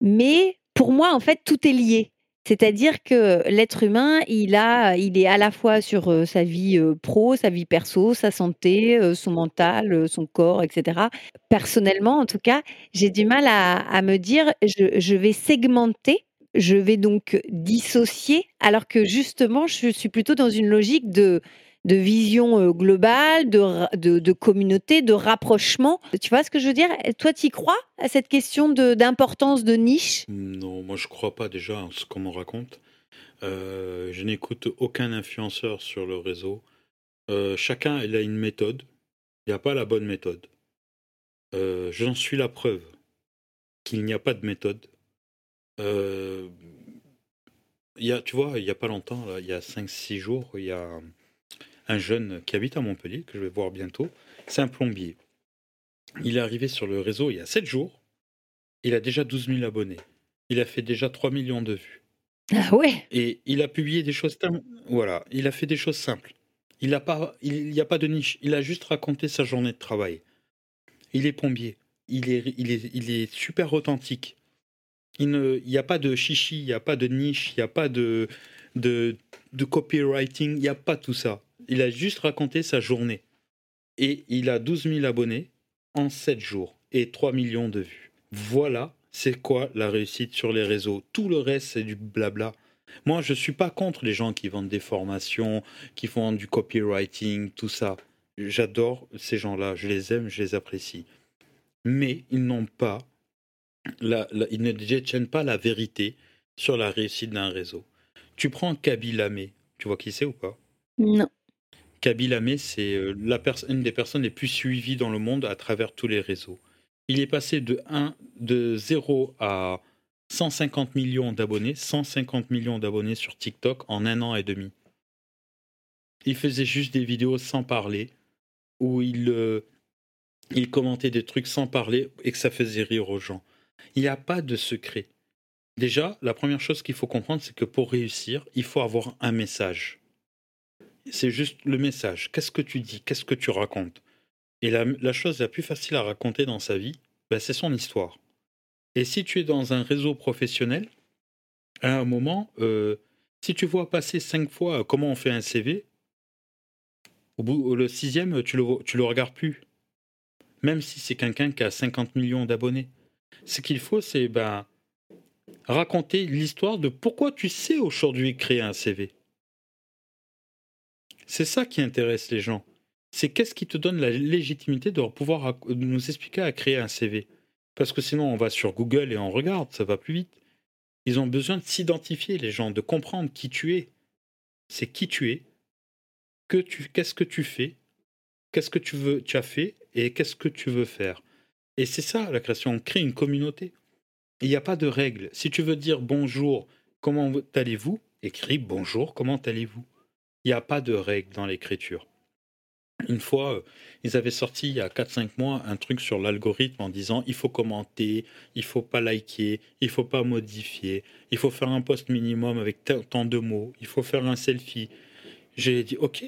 mais pour moi, en fait, tout est lié. C'est-à-dire que l'être humain, il a, il est à la fois sur sa vie pro, sa vie perso, sa santé, son mental, son corps, etc. Personnellement, en tout cas, j'ai du mal à, me dire, je, vais segmenter, je vais donc dissocier, alors que justement, je suis plutôt dans une logique de de vision globale, de, de, communauté, de rapprochement. Tu vois ce que je veux dire? Toi, tu crois à cette question d'importance de, niche? Non, moi je crois pas déjà à ce qu'on me raconte. je n'écoute aucun influenceur sur le réseau. chacun il a une méthode. Il n'y a pas la bonne méthode. J'en suis la preuve qu'il n'y a pas de méthode. y a, tu vois, il n'y a pas longtemps, il y a 5-6 jours, il y a un jeune qui habite à Montpellier, que je vais voir bientôt. C'est un plombier. Il est arrivé sur le réseau il y a 7 jours. Il a déjà 12 000 abonnés. Il a fait déjà 3 millions de vues. Ah ouais? Et il a publié des choses... Voilà, il a fait des choses simples. Il n'y a, pas, il, a pas de niche. Il a juste raconté sa journée de travail. Il est plombier. Il est, il est, il est super authentique. Il n'y a pas de chichi, il n'y a pas de niche, il n'y a pas de, de, de copywriting, il n'y a pas tout ça. Il a juste raconté sa journée. Et il a 12 000 abonnés en 7 jours et 3 millions de vues. Voilà, c'est quoi la réussite sur les réseaux. Tout le reste, c'est du blabla. Moi, je ne suis pas contre les gens qui vendent des formations, qui font du copywriting, tout ça. J'adore ces gens-là, je les aime, je les apprécie. Mais ils n'ont pas, ils ne détiennent pas la vérité sur la réussite d'un réseau. Tu prends Kaby Lamé, tu vois qui c'est ou pas? Non. Kabyle Amé, c'est euh, la une des personnes les plus suivies dans le monde à travers tous les réseaux. Il est passé de 1, de 0 à 150 millions d'abonnés, 150 millions d'abonnés sur TikTok en un an et demi. Il faisait juste des vidéos sans parler, où il, euh, il commentait des trucs sans parler et que ça faisait rire aux gens. Il n'y a pas de secret. Déjà, la première chose qu'il faut comprendre, c'est que pour réussir, il faut avoir un message c'est juste le message. Qu'est-ce que tu dis? Qu'est-ce que tu racontes? Et la, chose la plus facile à raconter dans sa vie, ben, c'est son histoire. Et si tu es dans un réseau professionnel, à un moment, euh, si tu vois passer cinq fois euh, comment on fait un CV, au bout le sixième, tu le, le regardes plus. Même si c'est quelqu'un qui a 50 millions d'abonnés. Ce qu'il faut, c'est ben, raconter l'histoire de pourquoi tu sais aujourd'hui créer un CV. C'est ça qui intéresse les gens. C'est qu'est-ce qui te donne la légitimité de pouvoir nous expliquer à créer un CV. Parce que sinon, on va sur Google et on regarde, ça va plus vite. Ils ont besoin de s'identifier, les gens, de comprendre qui tu es. C'est qui tu es, qu'est-ce que tu fais, qu'est-ce que tu veux, tu as fait et qu'est-ce que tu veux faire. Et c'est ça la création. On crée une communauté. Il n'y a pas de règles. Si tu veux dire bonjour, comment allez-vous Écris bonjour, comment allez-vous il n'y a pas de règle dans l'écriture. Une fois, euh, ils avaient sorti il y a 4-5 mois un truc sur l'algorithme en disant il faut commenter, il faut pas liker, il faut pas modifier, il faut faire un post minimum avec tant de mots, il faut faire un selfie. J'ai dit ok,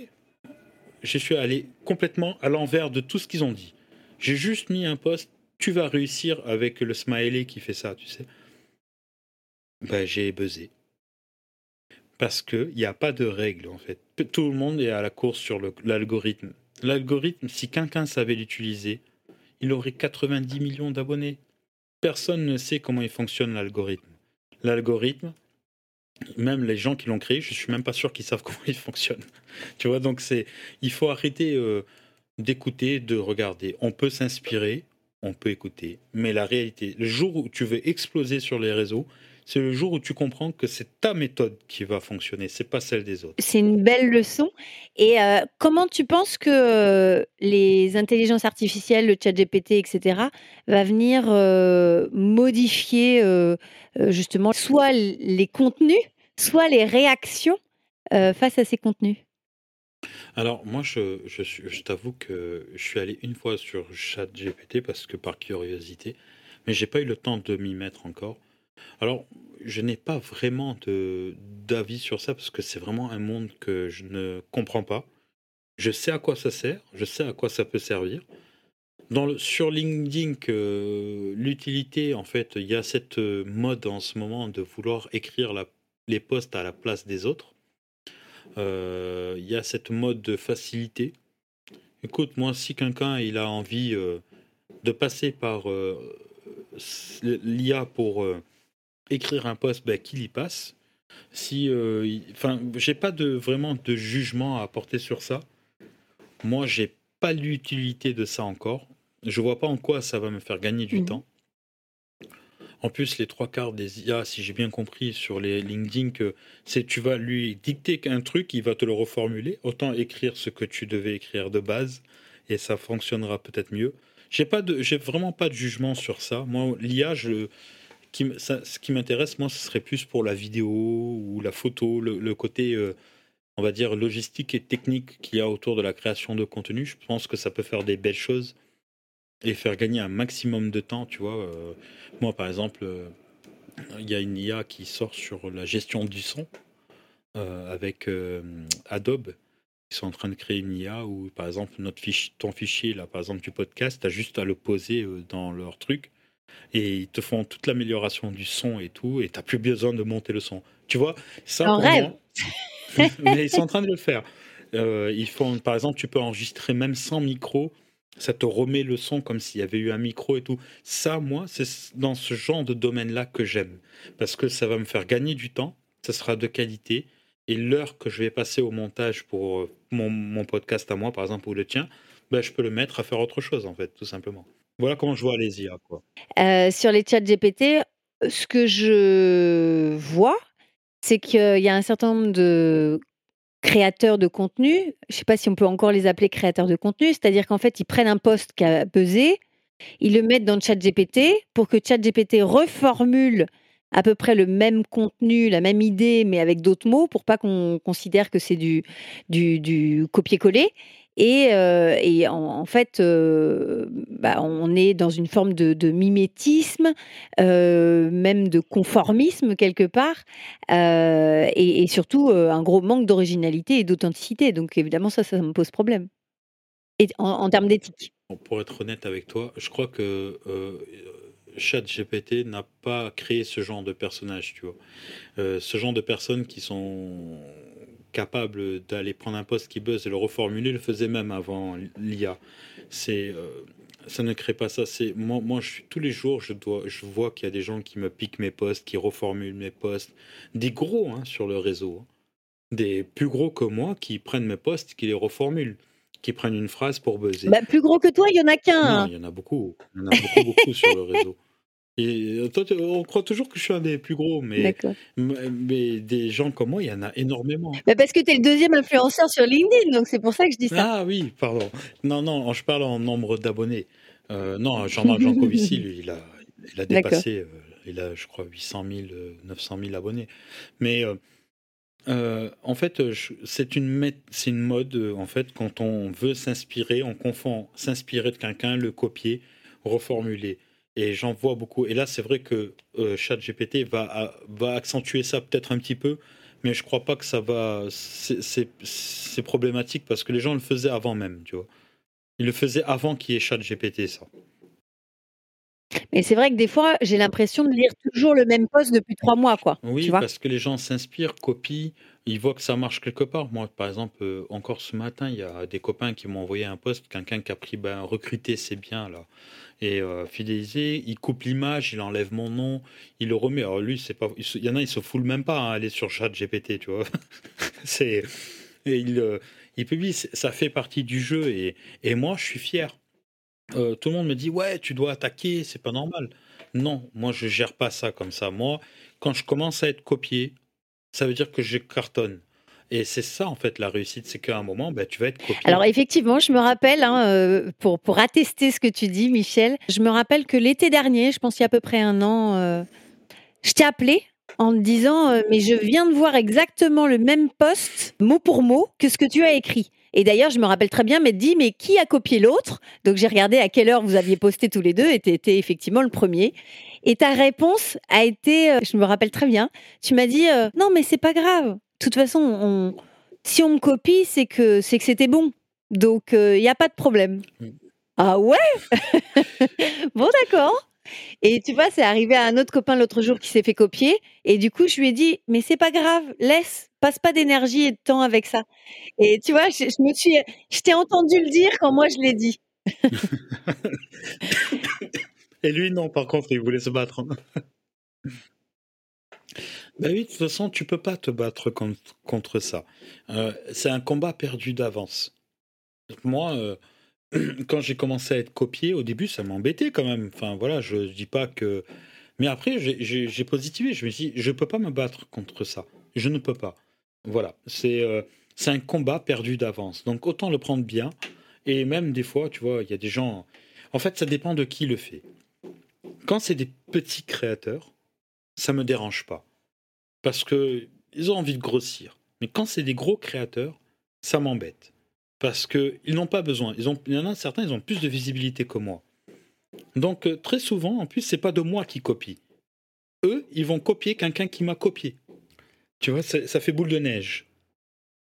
je suis allé complètement à l'envers de tout ce qu'ils ont dit. J'ai juste mis un post, tu vas réussir avec le smiley qui fait ça, tu sais. Ben, j'ai buzzé Parce qu'il n'y a pas de règles, en fait. Tout le monde est à la course sur l'algorithme. L'algorithme, si quelqu'un savait l'utiliser, il aurait 90 millions d'abonnés. Personne ne sait comment il fonctionne l'algorithme. L'algorithme, même les gens qui l'ont créé, je suis même pas sûr qu'ils savent comment il fonctionne. tu vois, donc c'est, il faut arrêter euh, d'écouter, de regarder. On peut s'inspirer, on peut écouter, mais la réalité, le jour où tu veux exploser sur les réseaux, c'est le jour où tu comprends que c'est ta méthode qui va fonctionner, c'est pas celle des autres. C'est une belle leçon. Et euh, comment tu penses que euh, les intelligences artificielles, le chat GPT, etc., va venir euh, modifier justement soit les contenus, soit les réactions face à ces contenus? Alors moi, je, je, je t'avoue que je suis allé une fois sur ChatGPT parce que par curiosité, mais j'ai pas eu le temps de m'y mettre encore. Alors, je n'ai pas vraiment d'avis sur ça parce que c'est vraiment un monde que je ne comprends pas. Je sais à quoi ça sert, je sais à quoi ça peut servir. Dans le, sur LinkedIn, l'utilité, en fait, il y a cette mode en ce moment de vouloir écrire les posts à la place des autres. Euh, il y a cette mode de facilité. Écoute, moi, si quelqu'un il a envie euh, de passer par euh, l'IA pour écrire un post, ben, qu'il y passe. Si, euh, enfin, j'ai pas de vraiment de jugement à apporter sur ça. Moi, j'ai pas l'utilité de ça encore. Je vois pas en quoi ça va me faire gagner du mmh. temps. En plus, les trois quarts des IA, si j'ai bien compris sur les LinkedIn, que c'est tu vas lui dicter un truc, il va te le reformuler. Autant écrire ce que tu devais écrire de base, et ça fonctionnera peut-être mieux. J'ai pas de, j'ai vraiment pas de jugement sur ça. Moi, l'IA, je, ce qui m'intéresse, moi, ce serait plus pour la vidéo ou la photo, le, côté, euh, on va dire, logistique et technique qu'il y a autour de la création de contenu. Je pense que ça peut faire des belles choses et faire gagner un maximum de temps, tu vois. Euh, moi, par exemple, euh, il y a une IA qui sort sur la gestion du son avec Adobe. Ils sont en train de créer une IA où, par exemple, notre ton fichier, là, par exemple, du podcast, tu as juste à le poser dans leur truc et ils te font toute l'amélioration du son et tout, et tu n'as plus besoin de monter le son. Tu vois, ça. En rêve Mais ils sont en train de le faire. Euh, ils font, par exemple, tu peux enregistrer même sans micro, ça te remet le son comme s'il y avait eu un micro et tout. Ça, moi, c'est dans ce genre de domaine-là que j'aime, parce que ça va me faire gagner du temps, ça sera de qualité, et l'heure que je vais passer au montage pour euh, mon, mon podcast à moi, par exemple, ou le tien, ben, je peux le mettre à faire autre chose, en fait, tout simplement. Voilà comment je vois les IA. Euh, sur les chats GPT, ce que je vois, c'est qu'il y a un certain nombre de créateurs de contenu. Je ne sais pas si on peut encore les appeler créateurs de contenu, c'est-à-dire qu'en fait, ils prennent un poste qui a pesé, ils le mettent dans le chat GPT pour que chat GPT reformule à peu près le même contenu, la même idée, mais avec d'autres mots, pour pas qu'on considère que c'est du, du copier-coller. Et, euh, et en, fait, euh, bah, on est dans une forme de, mimétisme, euh, même de conformisme quelque part, et, surtout un gros manque d'originalité et d'authenticité. Donc évidemment, ça, ça me pose problème. En, termes d'éthique. Pour être honnête avec toi, je crois que ChatGPT n'a pas créé ce genre de personnage, tu vois. ce genre de personnes qui sont capable d'aller prendre un poste qui buzz et le reformuler, le faisait même avant l'IA. C'est, euh, ça ne crée pas ça. C'est moi, moi, je suis tous les jours, je dois, je vois qu'il y a des gens qui me piquent mes postes, qui reformulent mes postes, des gros hein, sur le réseau, hein. des plus gros que moi qui prennent mes postes, qui les reformulent qui prennent une phrase pour buzzer. Bah, plus gros que toi, il y en a qu'un. Non, il y en a beaucoup. Il y en a beaucoup, beaucoup sur le réseau. Et euh, toi, on croit toujours que je suis un des plus gros, mais, mais des gens comme moi, il y en a énormément. Bah parce que tu es le deuxième influenceur sur LinkedIn, donc c'est pour ça que je dis ça. Ah oui, pardon. Non, non, je parle en nombre d'abonnés. Euh, non, Jean-Marc Jancovici, lui, il a, il a dépassé, euh, il a, je crois, 800 000, 900 000 abonnés. Mais en fait, c'est une, une mode, en fait, quand on veut s'inspirer, on confond s'inspirer de quelqu'un, le copier, reformuler. Et j'en vois beaucoup. Et là, c'est vrai que euh, ChatGPT va, va accentuer ça peut-être un petit peu, mais je crois pas que ça va. C'est problématique parce que les gens le faisaient avant même, tu vois. Ils le faisaient avant qu'il y ait ChatGPT, ça. Et c'est vrai que des fois, j'ai l'impression de lire toujours le même post depuis trois mois, quoi. Oui, tu vois parce que les gens s'inspirent, copient, ils voient que ça marche quelque part. Moi, par exemple, euh, encore ce matin, il y a des copains qui m'ont envoyé un post, quelqu'un qui a pris ben, recruter, c'est bien là, et euh, fidéliser. Il coupe l'image, il enlève mon nom, il le remet. Alors lui, c'est pas, il, y en a, ils se foulent même pas à aller sur Chat GPT, tu vois. c'est, et il, euh, il publie, ça fait partie du jeu, et, et moi, je suis fier. Euh, tout le monde me dit ouais, tu dois attaquer, c'est pas normal. Non, moi je gère pas ça comme ça. Moi, quand je commence à être copié, ça veut dire que je cartonne. Et c'est ça en fait la réussite, c'est qu'à un moment, ben, tu vas être copié. Alors effectivement, je me rappelle, hein, euh, pour, pour attester ce que tu dis, Michel, je me rappelle que l'été dernier, je pense il y a à peu près un an, euh, je t'ai appelé en te disant, mais je viens de voir exactement le même poste, mot pour mot, que ce que tu as écrit. Et d'ailleurs, je me rappelle très bien m'être dit, mais qui a copié l'autre? Donc j'ai regardé à quelle heure vous aviez posté tous les deux, et tu étais effectivement le premier. Et ta réponse a été, euh, je me rappelle très bien, tu m'as dit, euh, non, mais c'est pas grave. Toute façon, on, si on me copie, c'est que c'est que c'était bon. Donc il euh, n'y a pas de problème. Ah ouais? Bon, d'accord. Et tu vois, c'est arrivé à un autre copain l'autre jour qui s'est fait copier. Et du coup, je lui ai dit, mais c'est pas grave, laisse, passe pas d'énergie et de temps avec ça. Et tu vois, je, me suis, je t'ai entendu le dire quand moi je l'ai dit. et lui, non, par contre, il voulait se battre. Ben oui, de toute façon, tu peux pas te battre contre, ça. Euh, c'est un combat perdu d'avance. Moi, euh, quand j'ai commencé à être copié, au début, ça m'embêtait quand même. Enfin, voilà, je, dis pas que. Mais après, j'ai positivé. Je me suis dit, je peux pas me battre contre ça. Je ne peux pas. Voilà, c'est euh, un combat perdu d'avance. Donc autant le prendre bien. Et même des fois, tu vois, il y a des gens. En fait, ça dépend de qui le fait. Quand c'est des petits créateurs, ça me dérange pas. Parce que ils ont envie de grossir. Mais quand c'est des gros créateurs, ça m'embête. Parce qu'ils n'ont pas besoin. Ils ont, il y en a certains, ils ont plus de visibilité que moi. Donc euh, très souvent, en plus, c'est pas de moi qui copie. Eux, ils vont copier quelqu'un qui m'a copié. Tu vois, ça fait boule de neige.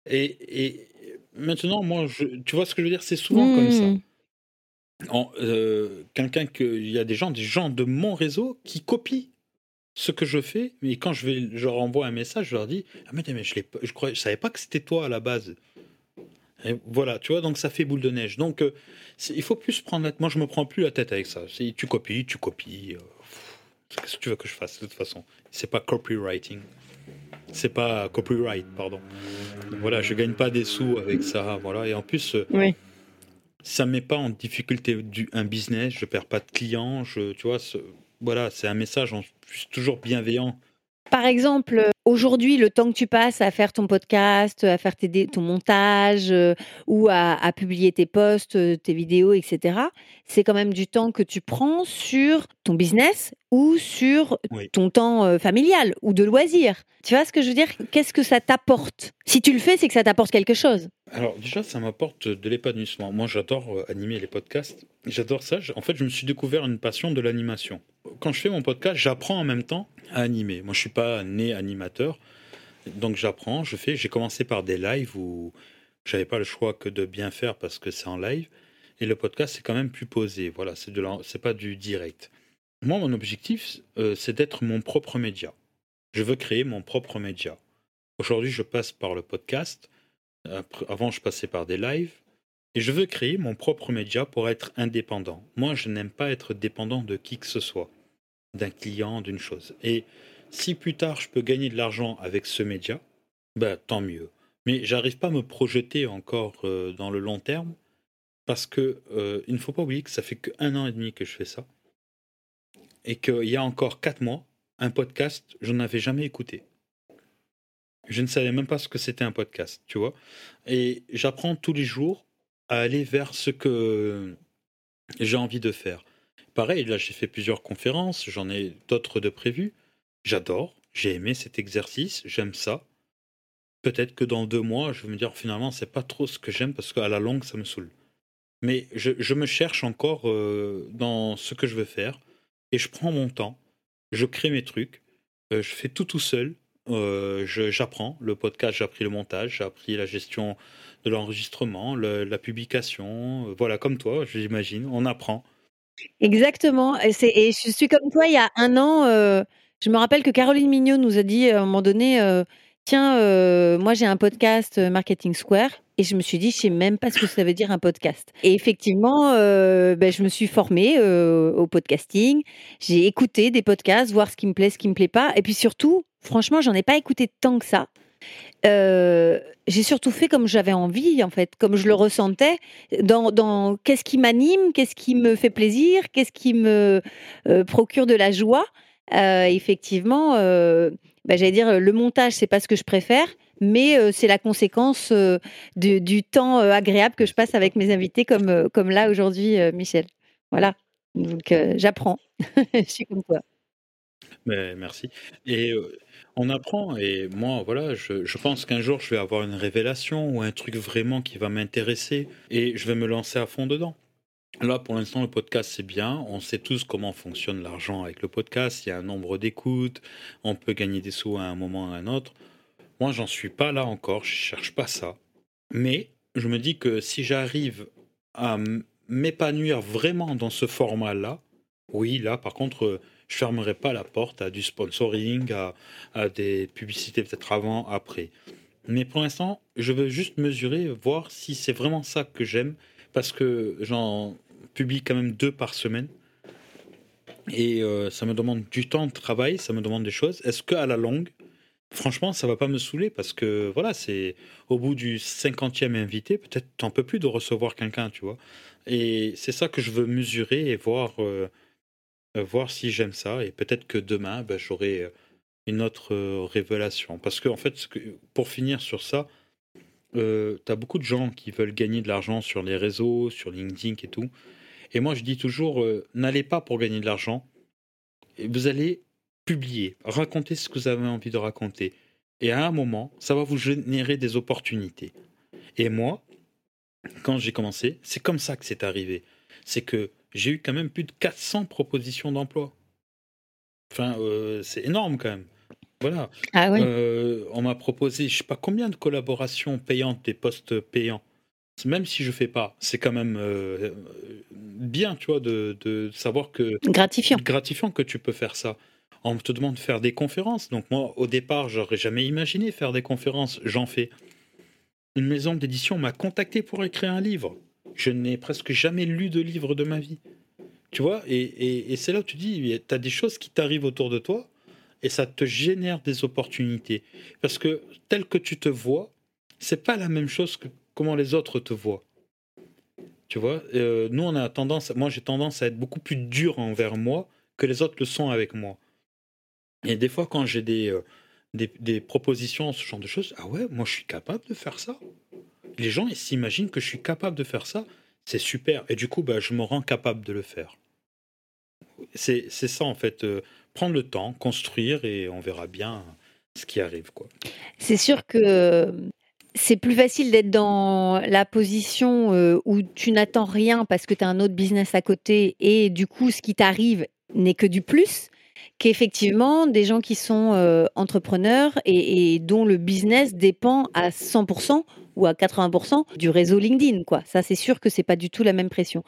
Et, maintenant, moi, je, tu vois ce que je veux dire? C'est souvent comme ça. Hmm. Euh, quelqu'un que il y a des gens, des gens de mon réseau qui copient ce que je fais, mais quand je vais, je leur envoie un message, je leur dis ah mais, mais je ne je crois, je savais pas que c'était toi à la base. Et voilà, tu vois, donc ça fait boule de neige. Donc euh, il faut plus prendre la... Moi, je me prends plus la tête avec ça. Si tu copies, tu copies. Euh, qu'est-ce que tu veux que je fasse de toute façon? C'est pas copywriting. C'est pas copyright, pardon. voilà, je gagne pas des sous avec ça, voilà. Et en plus, euh, oui. ça met pas en difficulté du, un business. Je perds pas de clients. Je, tu vois, voilà, c'est un message en plus toujours bienveillant. Par exemple, Aujourd'hui, le temps que tu passes à faire ton podcast, à faire ton montage euh, ou à, publier tes posts, euh, tes vidéos, etc., c'est quand même du temps que tu prends sur ton business ou sur ton temps euh, familial ou de loisirs. Tu vois ce que je veux dire? Qu'est-ce que ça t'apporte? Si tu le fais, c'est que ça t'apporte quelque chose. Alors déjà, ça m'apporte de l'épanouissement. Moi, j'adore animer les podcasts. J'adore ça. En fait, je me suis découvert une passion de l'animation. Quand je fais mon podcast, j'apprends en même temps à animer. Moi, je suis pas né animateur, donc j'apprends, je fais. J'ai commencé par des lives où j'avais pas le choix que de bien faire parce que c'est en live. Et le podcast, c'est quand même plus posé. Voilà, c'est de c'est pas du direct. Moi, mon objectif, euh, c'est d'être mon propre média. Je veux créer mon propre média. Aujourd'hui, je passe par le podcast. Avant, je passais par des lives. Et je veux créer mon propre média pour être indépendant. Moi, je n'aime pas être dépendant de qui que ce soit d'un client, d'une chose. Et si plus tard je peux gagner de l'argent avec ce média, bah, tant mieux. Mais j'arrive pas à me projeter encore euh, dans le long terme parce que euh, il ne faut pas oublier que ça fait qu'un an et demi que je fais ça et qu'il y a encore quatre mois, un podcast, je n'avais jamais écouté. Je ne savais même pas ce que c'était un podcast, tu vois. Et j'apprends tous les jours à aller vers ce que j'ai envie de faire pareil, là j'ai fait plusieurs conférences, j'en ai d'autres de prévues. J'adore, j'ai aimé cet exercice, j'aime ça. Peut-être que dans deux mois, je vais me dire finalement c'est pas trop ce que j'aime parce qu'à la longue ça me saoule. Mais je, me cherche encore euh, dans ce que je veux faire et je prends mon temps, je crée mes trucs, euh, je fais tout tout seul. Euh, j'apprends le podcast, j'ai appris le montage, j'ai appris la gestion de l'enregistrement, la publication, voilà comme toi, j'imagine, on apprend. Exactement. Et, je suis comme toi, il y a un an, je me rappelle que Caroline Mignot nous a dit à un moment donné, euh, tiens, euh, moi j'ai un podcast Marketing Square. Et je me suis dit, je sais même pas ce que ça veut dire un podcast. Et effectivement, ben, je me suis formée au podcasting. J'ai écouté des podcasts, voir ce qui me plaît, ce qui me plaît pas. Et puis surtout, franchement, j'en ai pas écouté tant que ça. Euh, j'ai surtout fait comme j'avais envie, en fait, comme je le ressentais, dans, dans qu'est-ce qui m'anime, qu'est-ce qui me fait plaisir, qu'est-ce qui me euh, procure de la joie. Euh, effectivement, bah, j'allais dire, le montage, c'est pas ce que je préfère, mais c'est la conséquence du, du, temps agréable que je passe avec mes invités, comme, comme là aujourd'hui, Michel. Voilà. Donc, j'apprends. je suis comme toi. Mais merci. Et on apprend et moi, voilà, je, pense qu'un jour, je vais avoir une révélation ou un truc vraiment qui va m'intéresser et je vais me lancer à fond dedans. Là, pour l'instant, le podcast, c'est bien. On sait tous comment fonctionne l'argent avec le podcast. Il y a un nombre d'écoutes. On peut gagner des sous à un moment ou à un autre. Moi, j'en suis pas là encore. Je cherche pas ça. Mais je me dis que si j'arrive à m'épanouir vraiment dans ce format-là, oui, là, par contre, je fermerai pas la porte à du sponsoring, à, des publicités peut-être avant, après. Mais pour l'instant, je veux juste mesurer, voir si c'est vraiment ça que j'aime, parce que j'en publie quand même deux par semaine. Et euh, ça me demande du temps de travail, ça me demande des choses. Est-ce qu'à la longue, franchement, ça va pas me saouler? Parce que voilà, c'est au bout du cinquantième invité, peut-être t'en peux plus de recevoir quelqu'un, tu vois. Et c'est ça que je veux mesurer et voir euh, voir si j'aime ça. Et peut-être que demain, bah, j'aurai une autre euh, révélation. Parce que, en fait, pour finir sur ça, euh, tu as beaucoup de gens qui veulent gagner de l'argent sur les réseaux, sur LinkedIn et tout. Et moi, je dis toujours, n'allez pas pour gagner de l'argent. Vous allez publier, raconter ce que vous avez envie de raconter. Et à un moment, ça va vous générer des opportunités. Et moi, quand j'ai commencé, c'est comme ça que c'est arrivé. C'est que j'ai eu quand même plus de 400 propositions d'emploi. Enfin, euh, c'est énorme quand même. Voilà. Ah euh, on m'a proposé, je sais pas combien de collaborations payantes, des postes payants. Même si je fais pas, c'est quand même euh, bien, tu vois, de, de, savoir que gratifiant, gratifiant que tu peux faire ça. On te demande de faire des conférences. Donc moi, au départ, j'aurais jamais imaginé faire des conférences. J'en fais. Une maison d'édition m'a contacté pour écrire un livre. Je n'ai presque jamais lu de livre de ma vie. Tu vois Et, c'est là où tu dis, tu as des choses qui t'arrivent autour de toi et ça te génère des opportunités. Parce que tel que tu te vois, c'est pas la même chose que comment les autres te voient. Tu vois euh, Nous, on a tendance, moi j'ai tendance à être beaucoup plus dur envers moi que les autres le sont avec moi. Et des fois, quand j'ai des, euh, des, des propositions, ce genre de choses, ah ouais, moi je suis capable de faire ça les gens ils s'imaginent que je suis capable de faire ça. C'est super. Et du coup, bah, je me rends capable de le faire. C'est ça, en fait. Euh, prendre le temps, construire, et on verra bien ce qui arrive. quoi. C'est sûr que c'est plus facile d'être dans la position euh, où tu n'attends rien parce que tu as un autre business à côté et du coup, ce qui t'arrive n'est que du plus qu'effectivement des gens qui sont euh, entrepreneurs et, dont le business dépend à 100% ou à 80% du réseau LinkedIn. Quoi. Ça, c'est sûr que c'est pas du tout la même pression.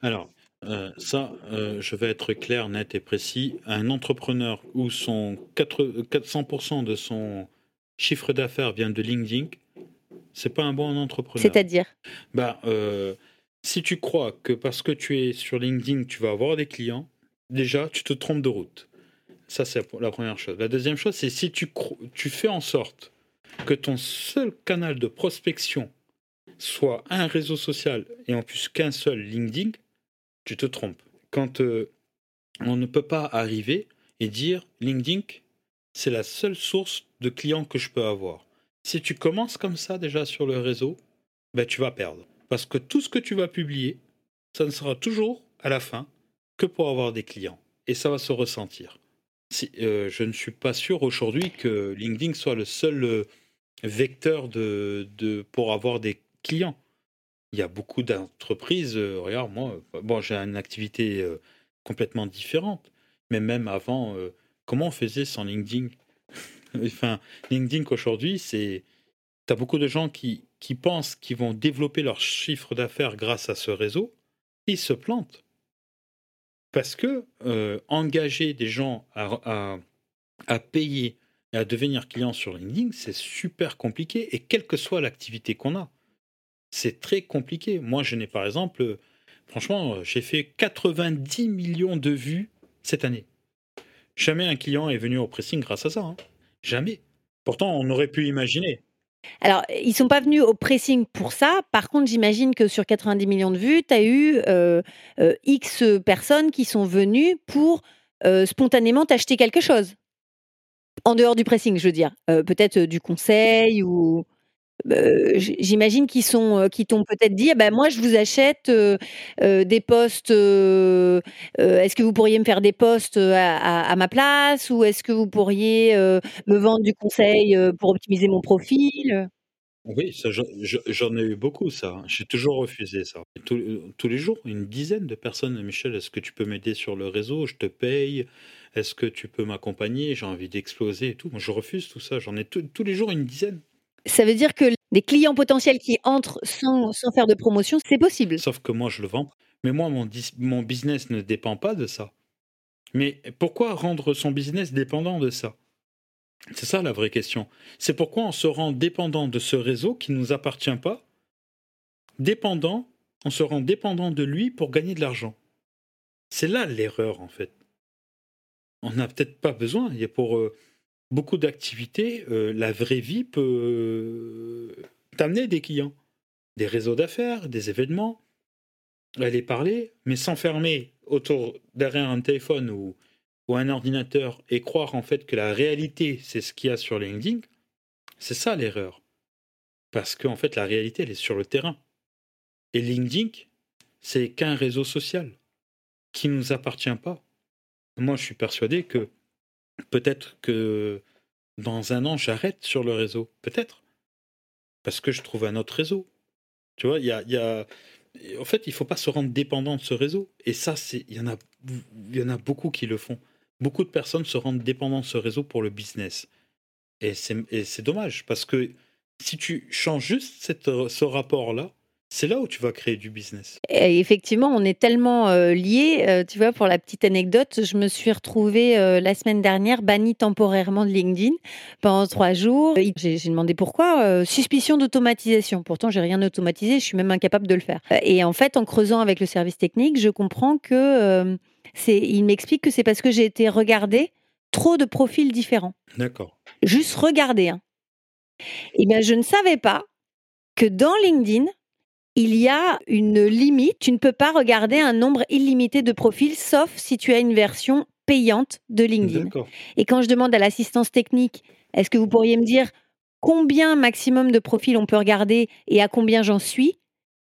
Alors, euh, ça, euh, je vais être clair, net et précis. Un entrepreneur où son 400% de son chiffre d'affaires vient de LinkedIn, c'est pas un bon entrepreneur. C'est-à-dire? Bah, Si tu crois que parce que tu es sur LinkedIn, tu vas avoir des clients, déjà, tu te trompes de route. Ça, c'est la première chose. La deuxième chose, c'est si tu, tu fais en sorte que ton seul canal de prospection soit un réseau social et en plus qu'un seul LinkedIn, tu te trompes. Quand euh, on ne peut pas arriver et dire LinkedIn, c'est la seule source de clients que je peux avoir. Si tu commences comme ça déjà sur le réseau, ben, tu vas perdre. Parce que tout ce que tu vas publier, ça ne sera toujours à la fin que pour avoir des clients. Et ça va se ressentir. Euh, je ne suis pas sûr aujourd'hui que LinkedIn soit le seul euh, vecteur de, pour avoir des clients. Il y a beaucoup d'entreprises. Euh, regarde, moi, bon, j'ai une activité complètement différente. Mais même avant, comment on faisait sans LinkedIn? Enfin, LinkedIn aujourd'hui, c'est. Tu as beaucoup de gens qui, qui pensent qu'ils vont développer leur chiffre d'affaires grâce à ce réseau. Ils se plantent Parce que euh, engager des gens à, à, à payer et à devenir client sur LinkedIn, c'est super compliqué. Et quelle que soit l'activité qu'on a, c'est très compliqué. Moi, je n'ai par exemple, euh, franchement, j'ai fait 90 millions de vues cette année. Jamais un client est venu au pressing grâce à ça. hein. Jamais. Pourtant, on aurait pu imaginer. Alors, ils sont pas venus au pressing pour ça. Par contre, j'imagine que sur 90 millions de vues, tu as eu euh, euh, X personnes qui sont venues pour euh, spontanément t'acheter quelque chose. En dehors du pressing, je veux dire. Euh, peut-être euh, du conseil ou. J'imagine qu'ils sont, qui t'ont peut-être dit, Ah ben moi je vous achète des postes. est-ce que vous pourriez me faire des postes à, ma place ou est-ce que vous pourriez me vendre du conseil pour optimiser mon profil? Oui, j'en je- j'en ai eu beaucoup, ça. hein. J'ai toujours refusé ça. Tous, tous les jours, une dizaine de personnes. Michel, est-ce que tu peux m'aider sur le réseau? Je te paye. Est-ce que tu peux m'accompagner? J'ai envie d'exploser et tout. Moi, je refuse tout ça. J'en ai tous les jours une dizaine. Ça veut dire que des clients potentiels qui entrent sans, sans faire de promotion, c'est possible. Sauf que moi, je le vends. Mais moi, mon, business ne dépend pas de ça. Mais pourquoi rendre son business dépendant de ça? C'est ça la vraie question. C'est pourquoi on se rend dépendant de ce réseau qui ne nous appartient pas. Dépendant, on se rend dépendant de lui pour gagner de l'argent. C'est là l'erreur, en fait. On n'a peut-être pas besoin. Il y a pour euh, beaucoup d'activités, euh, la vraie vie peut euh, t'amener des clients, des réseaux d'affaires, des événements aller parler, mais s'enfermer autour derrière un téléphone ou, ou un ordinateur et croire en fait que la réalité c'est ce qu'il y a sur LinkedIn, c'est ça l'erreur. Parce qu'en fait la réalité elle est sur le terrain. Et LinkedIn, c'est qu'un réseau social qui ne nous appartient pas. Moi je suis persuadé que peut-être que dans un an j'arrête sur le réseau. Peut-être. Parce que je trouve un autre réseau. Tu vois, il y a, y a- en fait, il faut pas se rendre dépendant de ce réseau. Et ça, il y en a, y en a beaucoup qui le font. Beaucoup de personnes se rendent dépendants de ce réseau pour le business. Et c'est, et c'est dommage parce que si tu changes juste cette, ce rapport-là, c'est là où tu vas créer du business. Et effectivement, on est tellement euh, liés. euh, tu vois, pour la petite anecdote, je me suis retrouvée euh, la semaine dernière bannie temporairement de LinkedIn pendant trois jours. J'ai demandé pourquoi. suspicion d'automatisation. Pourtant, j'ai rien automatisé. Je suis même incapable de le faire. Et en fait, en creusant avec le service technique, je comprends que c'est. Il m'explique que c'est parce que j'ai été regarder trop de profils différents. D'accord. Juste regarder. Hein. Eh bien, je ne savais pas que dans LinkedIn, il y a une limite. Tu ne peux pas regarder un nombre illimité de profils, sauf si tu as une version payante de LinkedIn. Et quand je demande à l'assistance technique, est-ce que vous pourriez me dire combien maximum de profils on peut regarder et à combien j'en suis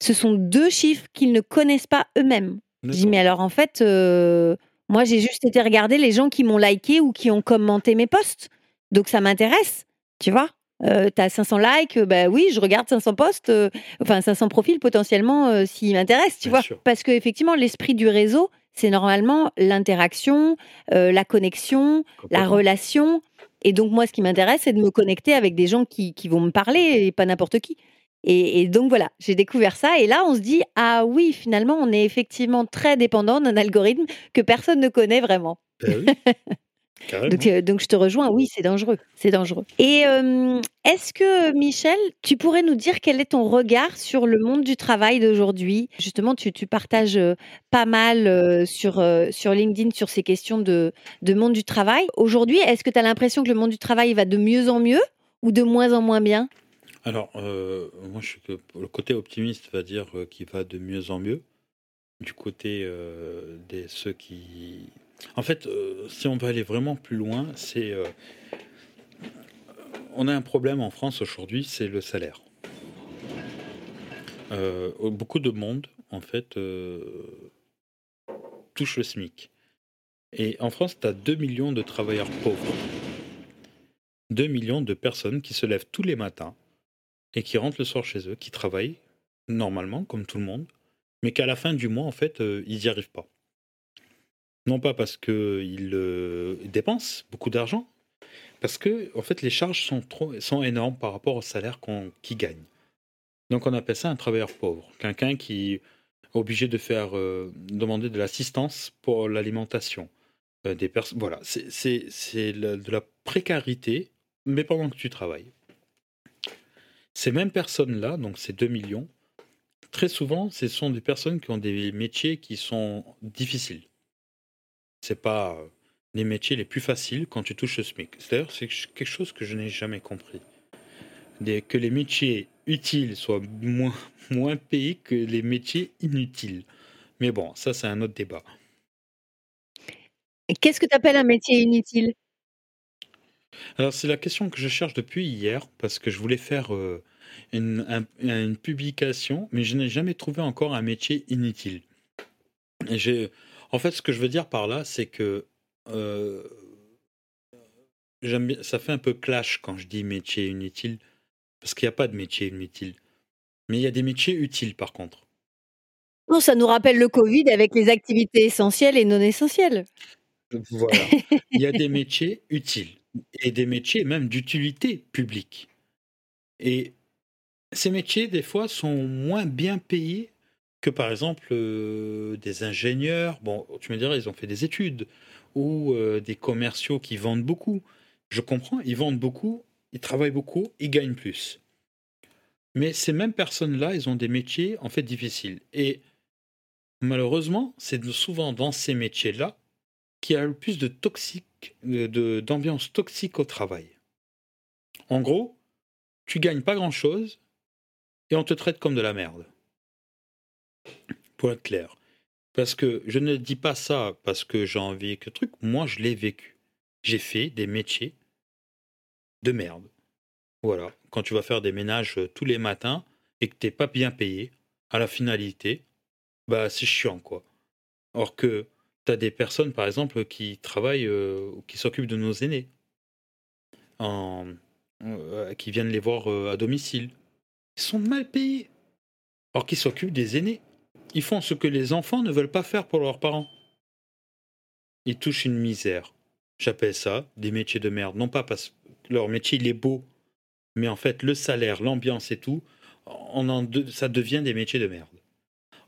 Ce sont deux chiffres qu'ils ne connaissent pas eux-mêmes. Je dis, mais alors en fait, euh, moi j'ai juste été regarder les gens qui m'ont liké ou qui ont commenté mes posts. Donc ça m'intéresse, tu vois. Euh, T'as 500 likes, euh, bah oui, je regarde 500 posts, euh, enfin 500 profils potentiellement euh, s'ils m'intéressent, tu Bien vois. sûr. Parce que effectivement, l'esprit du réseau, c'est normalement l'interaction, euh, la connexion, la relation. Et donc moi, ce qui m'intéresse, c'est de me connecter avec des gens qui, qui vont me parler et pas n'importe qui. Et, et donc voilà, j'ai découvert ça. Et là, on se dit, ah oui, finalement, on est effectivement très dépendant d'un algorithme que personne ne connaît vraiment. Ben oui. Donc, euh, donc je te rejoins, oui, c'est dangereux, c'est dangereux. Et euh, est-ce que, Michel, tu pourrais nous dire quel est ton regard sur le monde du travail d'aujourd'hui? Justement, tu, tu partages euh, pas mal sur, sur LinkedIn sur ces questions de, de monde du travail. Aujourd'hui, est-ce que tu as l'impression que le monde du travail va de mieux en mieux ou de moins en moins bien? Alors, euh, moi, je suis que le côté optimiste va dire qu'il va de mieux en mieux. Du côté euh, des ceux qui. En fait, euh, si on veut aller vraiment plus loin, c'est. euh, on a un problème en France aujourd'hui, c'est le salaire. Euh, beaucoup de monde, en fait, touche le SMIC. Et en France, tu as 2 millions de travailleurs pauvres. 2 millions de personnes qui se lèvent tous les matins et qui rentrent le soir chez eux, qui travaillent normalement, comme tout le monde, mais qu'à la fin du mois, en fait, ils n'y arrivent pas. Non pas parce qu'ils euh, dépensent beaucoup d'argent, parce que en fait, les charges sont, trop, sont énormes par rapport au salaire qu'on qu'ils gagnent. Donc on appelle ça un travailleur pauvre, quelqu'un qui obligés de faire euh, demander de l'assistance pour l'alimentation. Euh, voilà, c'est de la précarité, mais pendant que tu travailles. Ces mêmes personnes-là, donc ces 2 millions, très souvent, ce sont des personnes qui ont des métiers qui sont difficiles. C'est pas euh, les métiers les plus faciles quand tu touches le SMIC. D'ailleurs, c'est quelque chose que je n'ai jamais compris. Des- que les métiers utiles soient moins, moins payés que les métiers inutiles. Mais bon, ça, c'est un autre débat. Qu'est-ce que tu appelles un métier inutile? Alors, c'est la question que je cherche depuis hier, parce que je voulais faire euh, une, un- une publication, mais je n'ai jamais trouvé encore un métier inutile. J'ai, en fait, ce que je veux dire par là, c'est que euh, bien- ça fait un peu clash quand je dis métier inutile, parce qu'il n'y a pas de métier inutile. Mais il y a des métiers utiles, par contre. Non, ça nous rappelle le Covid avec les activités essentielles et non essentielles. Voilà. Il y a des métiers utiles et des métiers même d'utilité publique. Et ces métiers, des fois, sont moins bien payés que, par exemple, euh, des ingénieurs. Bon, tu me diras, ils ont fait des études. Ou euh, des commerciaux qui vendent beaucoup. Je comprends, ils vendent beaucoup, ils travaillent beaucoup, ils gagnent plus. Mais ces mêmes personnes-là, ils ont des métiers, en fait, difficiles. Et malheureusement, c'est souvent dans ces métiers-là qui a le plus de toxique, de- d'ambiance toxique au travail. En gros, tu gagnes pas grand chose et on te traite comme de la merde. Pour être clair. Parce que je ne dis pas ça parce que j'ai envie que truc, moi je l'ai vécu. J'ai fait des métiers de merde. Voilà. Quand tu vas faire des ménages euh, tous les matins et que t'es pas bien payé, à la finalité, bah c'est chiant quoi. Or que tu as des personnes, par exemple, qui travaillent, euh, ou qui s'occupent de nos aînés, euh, qui viennent les voir euh, à domicile. Ils sont mal payés. Or qu'ils s'occupent des aînés. Ils font ce que les enfants ne veulent pas faire pour leurs parents. Ils touchent une misère. J'appelle ça des métiers de merde. Non pas parce que leur métier il est beau, mais en fait le salaire, l'ambiance et tout, ça devient des métiers de merde.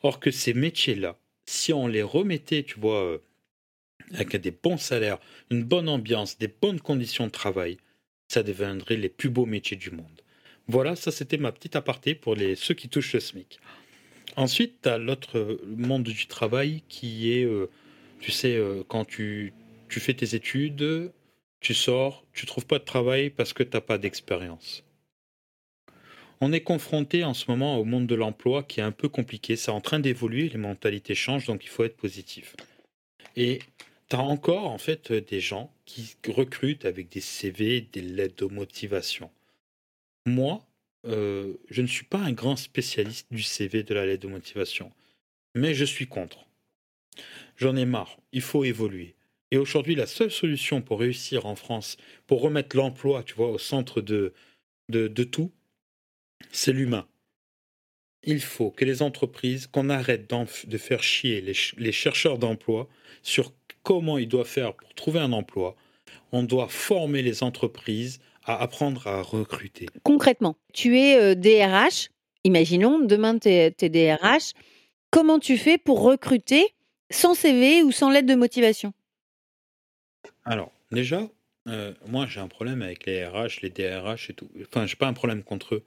Or que ces métiers-là, si on les remettait, tu vois, euh, avec des bons salaires, une bonne ambiance, des bonnes conditions de travail, ça deviendrait les plus beaux métiers du monde. Voilà, ça c'était ma petite aparté pour ceux qui touchent le SMIC. Ensuite, tu as l'autre monde du travail qui est, euh, tu sais, euh, quand tu, tu fais tes études, tu sors, tu trouves pas de travail parce que tu n'as pas d'expérience. On est confronté en ce moment au monde de l'emploi qui est un peu compliqué. C'est en train d'évoluer, les mentalités changent, donc il faut être positif. Et tu as encore en fait des gens qui recrutent avec des CV, des lettres de motivation. Moi, euh, je ne suis pas un grand spécialiste du CV de la lettre de motivation, mais je suis contre. J'en ai marre, il faut évoluer. Et aujourd'hui, la seule solution pour réussir en France, pour remettre l'emploi, tu vois, au centre de, de, de tout, c'est l'humain. Il faut que les entreprises, qu'on arrête de faire chier les, les chercheurs d'emploi sur comment ils doivent faire pour trouver un emploi. On doit former les entreprises à apprendre à recruter. Concrètement, tu es euh, DRH, imaginons, demain tu es, DRH, comment tu fais pour recruter sans CV ou sans lettre de motivation? Alors, déjà, euh, moi j'ai un problème avec les RH, les DRH et tout. Enfin, j'ai pas un problème contre eux.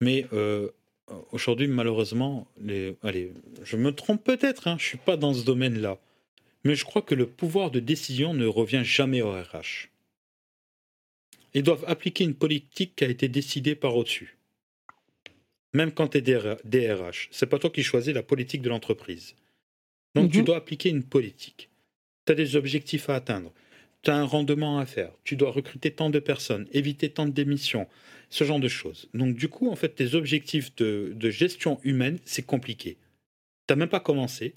Mais euh, aujourd'hui, malheureusement, les... allez, je me trompe peut-être, hein, je suis pas dans ce domaine-là. Mais je crois que le pouvoir de décision ne revient jamais au RH. Ils doivent appliquer une politique qui a été décidée par au-dessus. Même quand tu es DRH, c'est pas toi qui choisis la politique de l'entreprise. Donc tu Mhm. dois appliquer une politique. Tu as des objectifs à atteindre. Tu as un rendement à faire. Tu dois recruter tant de personnes, éviter tant de démissions, ce genre de choses. Donc du coup, en fait, tes objectifs de, de gestion humaine, c'est compliqué. Tu n'as même pas commencé,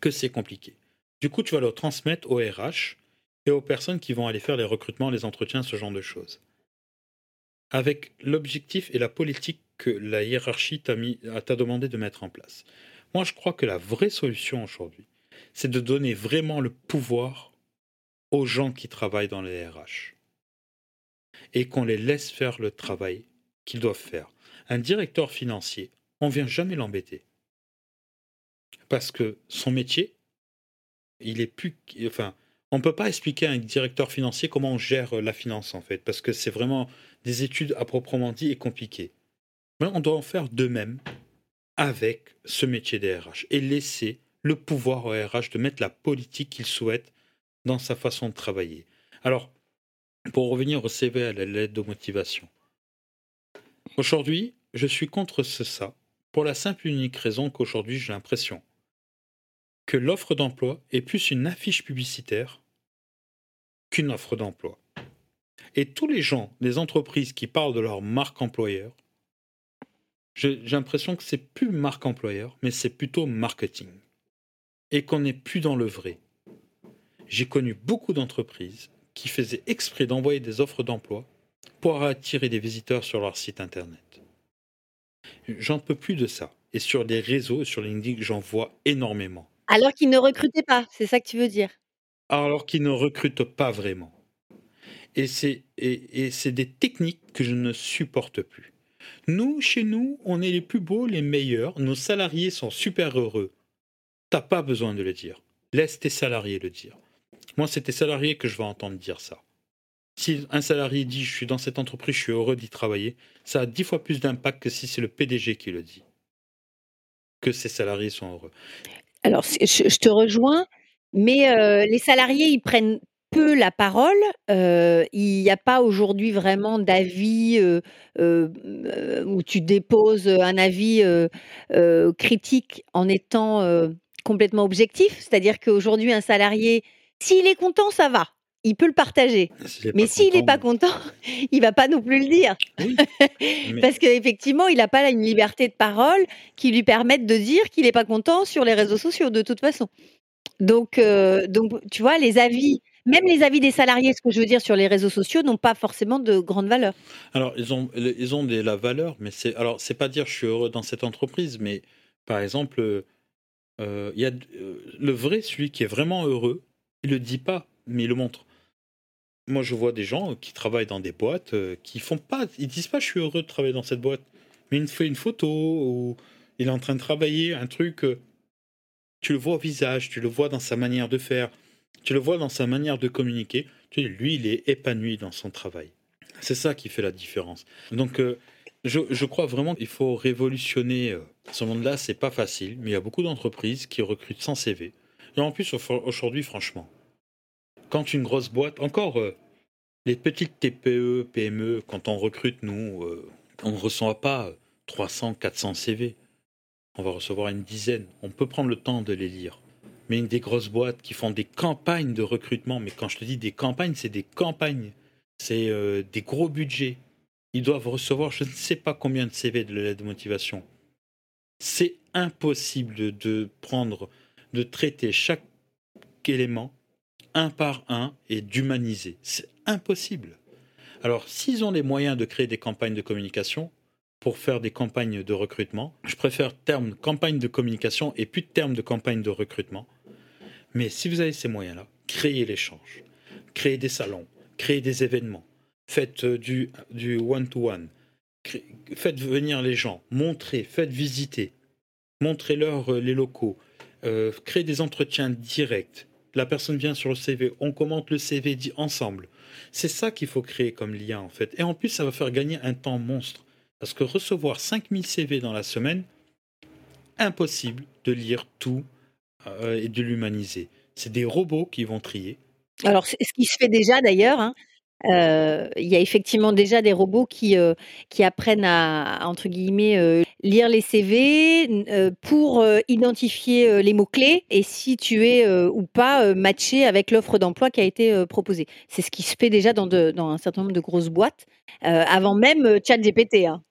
que c'est compliqué. Du coup, tu vas le transmettre au RH et aux personnes qui vont aller faire les recrutements, les entretiens, ce genre de choses. Avec l'objectif et la politique que la hiérarchie t'a demandé de mettre en place. Moi, je crois que la vraie solution aujourd'hui, c'est de donner vraiment le pouvoir aux gens qui travaillent dans les RH. Et qu'on les laisse faire le travail qu'ils doivent faire. Un directeur financier, on vient jamais l'embêter. Parce que son métier, il est plus. Enfin, on ne peut pas expliquer à un directeur financier comment on gère la finance, en fait, parce que c'est vraiment des études à proprement dit et compliquées. Mais on doit en faire de même avec ce métier des RH et laisser le pouvoir au RH de mettre la politique qu'il souhaite dans sa façon de travailler. Alors, pour revenir au CV à la lettre de motivation. Aujourd'hui, je suis contre ce ça, pour la simple et unique raison qu'aujourd'hui j'ai l'impression que l'offre d'emploi est plus une affiche publicitaire qu'une offre d'emploi. Et tous les gens, les entreprises qui parlent de leur marque employeur, j'ai l'impression que c'est plus marque employeur, mais c'est plutôt marketing. Et qu'on n'est plus dans le vrai. J'ai connu beaucoup d'entreprises qui faisaient exprès d'envoyer des offres d'emploi pour attirer des visiteurs sur leur site internet. J'en peux plus de ça. Et sur les réseaux, sur LinkedIn, j'en vois énormément. Alors qu'ils ne recrutaient pas, c'est ça que tu veux dire? Alors qu'ils ne recrutent pas vraiment. Et c'est, des techniques que je ne supporte plus. Nous, chez nous, on est les plus beaux, les meilleurs. Nos salariés sont super heureux. T'as pas besoin de le dire. Laisse tes salariés le dire. Moi, c'est tes salariés que je vais entendre dire ça. Si un salarié dit je suis dans cette entreprise, je suis heureux d'y travailler, ça a dix fois plus d'impact que si c'est le PDG qui le dit. Que ses salariés sont heureux. Alors, je, te rejoins, mais euh, les salariés, ils prennent peu la parole. Euh, il n'y a pas aujourd'hui vraiment d'avis euh, où tu déposes un avis critique en étant complètement objectif. C'est-à-dire qu'aujourd'hui, un salarié, s'il est content, ça va il peut le partager. Mais s'il n'est pas content, il va pas non plus le dire. Parce qu'effectivement, il n'a pas une liberté de parole qui lui permette de dire qu'il n'est pas content sur les réseaux sociaux, de toute façon. Donc, euh, donc, tu vois, les avis, même les avis des salariés, ce que je veux dire sur les réseaux sociaux, n'ont pas forcément de grande valeur. Alors, ils ont, ils ont de la valeur, mais c'est, alors, c'est pas dire je suis heureux dans cette entreprise, mais par exemple, euh, il y a euh, le vrai, celui qui est vraiment heureux, il le dit pas, mais il le montre moi, je vois des gens qui travaillent dans des boîtes euh, qui font pas, ils disent pas je suis heureux de travailler dans cette boîte, mais il fait une photo ou il est en train de travailler un truc. Euh, tu le vois au visage, tu le vois dans sa manière de faire, tu le vois dans sa manière de communiquer. Tu lui, il est épanoui dans son travail. C'est ça qui fait la différence. Donc, euh, je, je, crois vraiment qu'il faut révolutionner ce monde-là. C'est pas facile, mais il y a beaucoup d'entreprises qui recrutent sans CV. Et en plus, aujourd'hui, franchement, quand une grosse boîte, encore euh, les petites TPE, PME, quand on recrute, nous, euh, on ne reçoit pas 300, 400 CV. On va recevoir une dizaine. On peut prendre le temps de les lire. Mais une des grosses boîtes qui font des campagnes de recrutement, mais quand je te dis des campagnes, c'est des campagnes. C'est euh, des gros budgets. Ils doivent recevoir je ne sais pas combien de CV de l'aide de motivation. C'est impossible de prendre, de traiter chaque élément un par un et d'humaniser. C'est impossible. Alors, s'ils ont les moyens de créer des campagnes de communication pour faire des campagnes de recrutement, je préfère terme campagne de communication et plus de termes de campagne de recrutement. Mais si vous avez ces moyens-là, créez l'échange, créez des salons, créez des événements, faites euh, du, du one-to-one, faites venir les gens, montrez, faites visiter, montrez-leur euh, les locaux, euh, créez des entretiens directs, la personne vient sur le CV, on commente le CV dit ensemble. C'est ça qu'il faut créer comme lien en fait. Et en plus, ça va faire gagner un temps monstre. Parce que recevoir 5000 CV dans la semaine, impossible de lire tout euh, et de l'humaniser. C'est des robots qui vont trier. Alors, ce qui se fait déjà d'ailleurs, hein, il y a effectivement déjà des robots qui, qui apprennent à, entre guillemets, lire les CV pour identifier les mots-clés et si tu es ou pas matché avec l'offre d'emploi qui a été proposée. C'est ce qui se fait déjà dans, dans un certain nombre de grosses boîtes, avant même ChatGPT. Hein.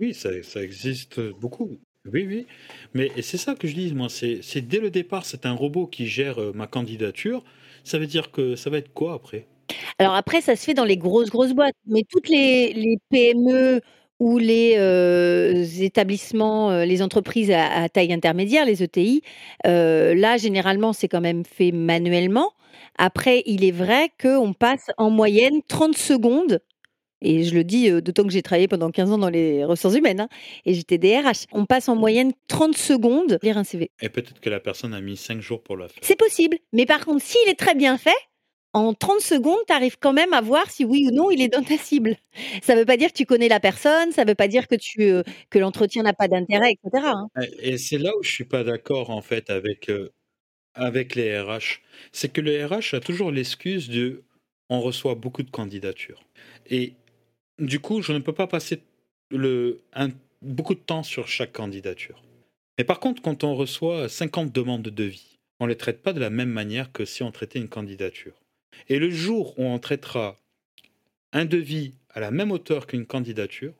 Oui, ça, ça, existe beaucoup. Oui, oui. Mais c'est ça que je dis, moi, c'est dès le départ, c'est un robot qui gère ma candidature. Ça veut dire que ça va être quoi après? Alors après, ça se fait dans les grosses, grosses boîtes, mais toutes les PME ou les, établissements, les entreprises à taille intermédiaire, les ETI, là, généralement, c'est quand même fait manuellement. Après, il est vrai qu'on passe en moyenne 30 secondes Et je le dis d'autant que j'ai travaillé pendant 15 ans dans les ressources humaines hein, et j'étais DRH. On passe en moyenne 30 secondes lire un CV. Et peut-être que la personne a mis 5 jours pour le faire. C'est possible. Mais par contre, s'il est très bien fait, en 30 secondes, tu arrives quand même à voir si oui ou non il est dans ta cible. Ça ne veut pas dire que tu connais la personne, ça ne veut pas dire que, tu, que l'entretien n'a pas d'intérêt, etc. Hein. Et c'est là où je suis pas d'accord en fait avec, avec les RH. C'est que le RH a toujours l'excuse de on reçoit beaucoup de candidatures. Et du coup, je ne peux pas passer le, beaucoup de temps sur chaque candidature. Mais par contre, quand on reçoit 50 demandes de devis, on ne les traite pas de la même manière que si on traitait une candidature. Et le jour où on traitera un devis à la même hauteur qu'une candidature,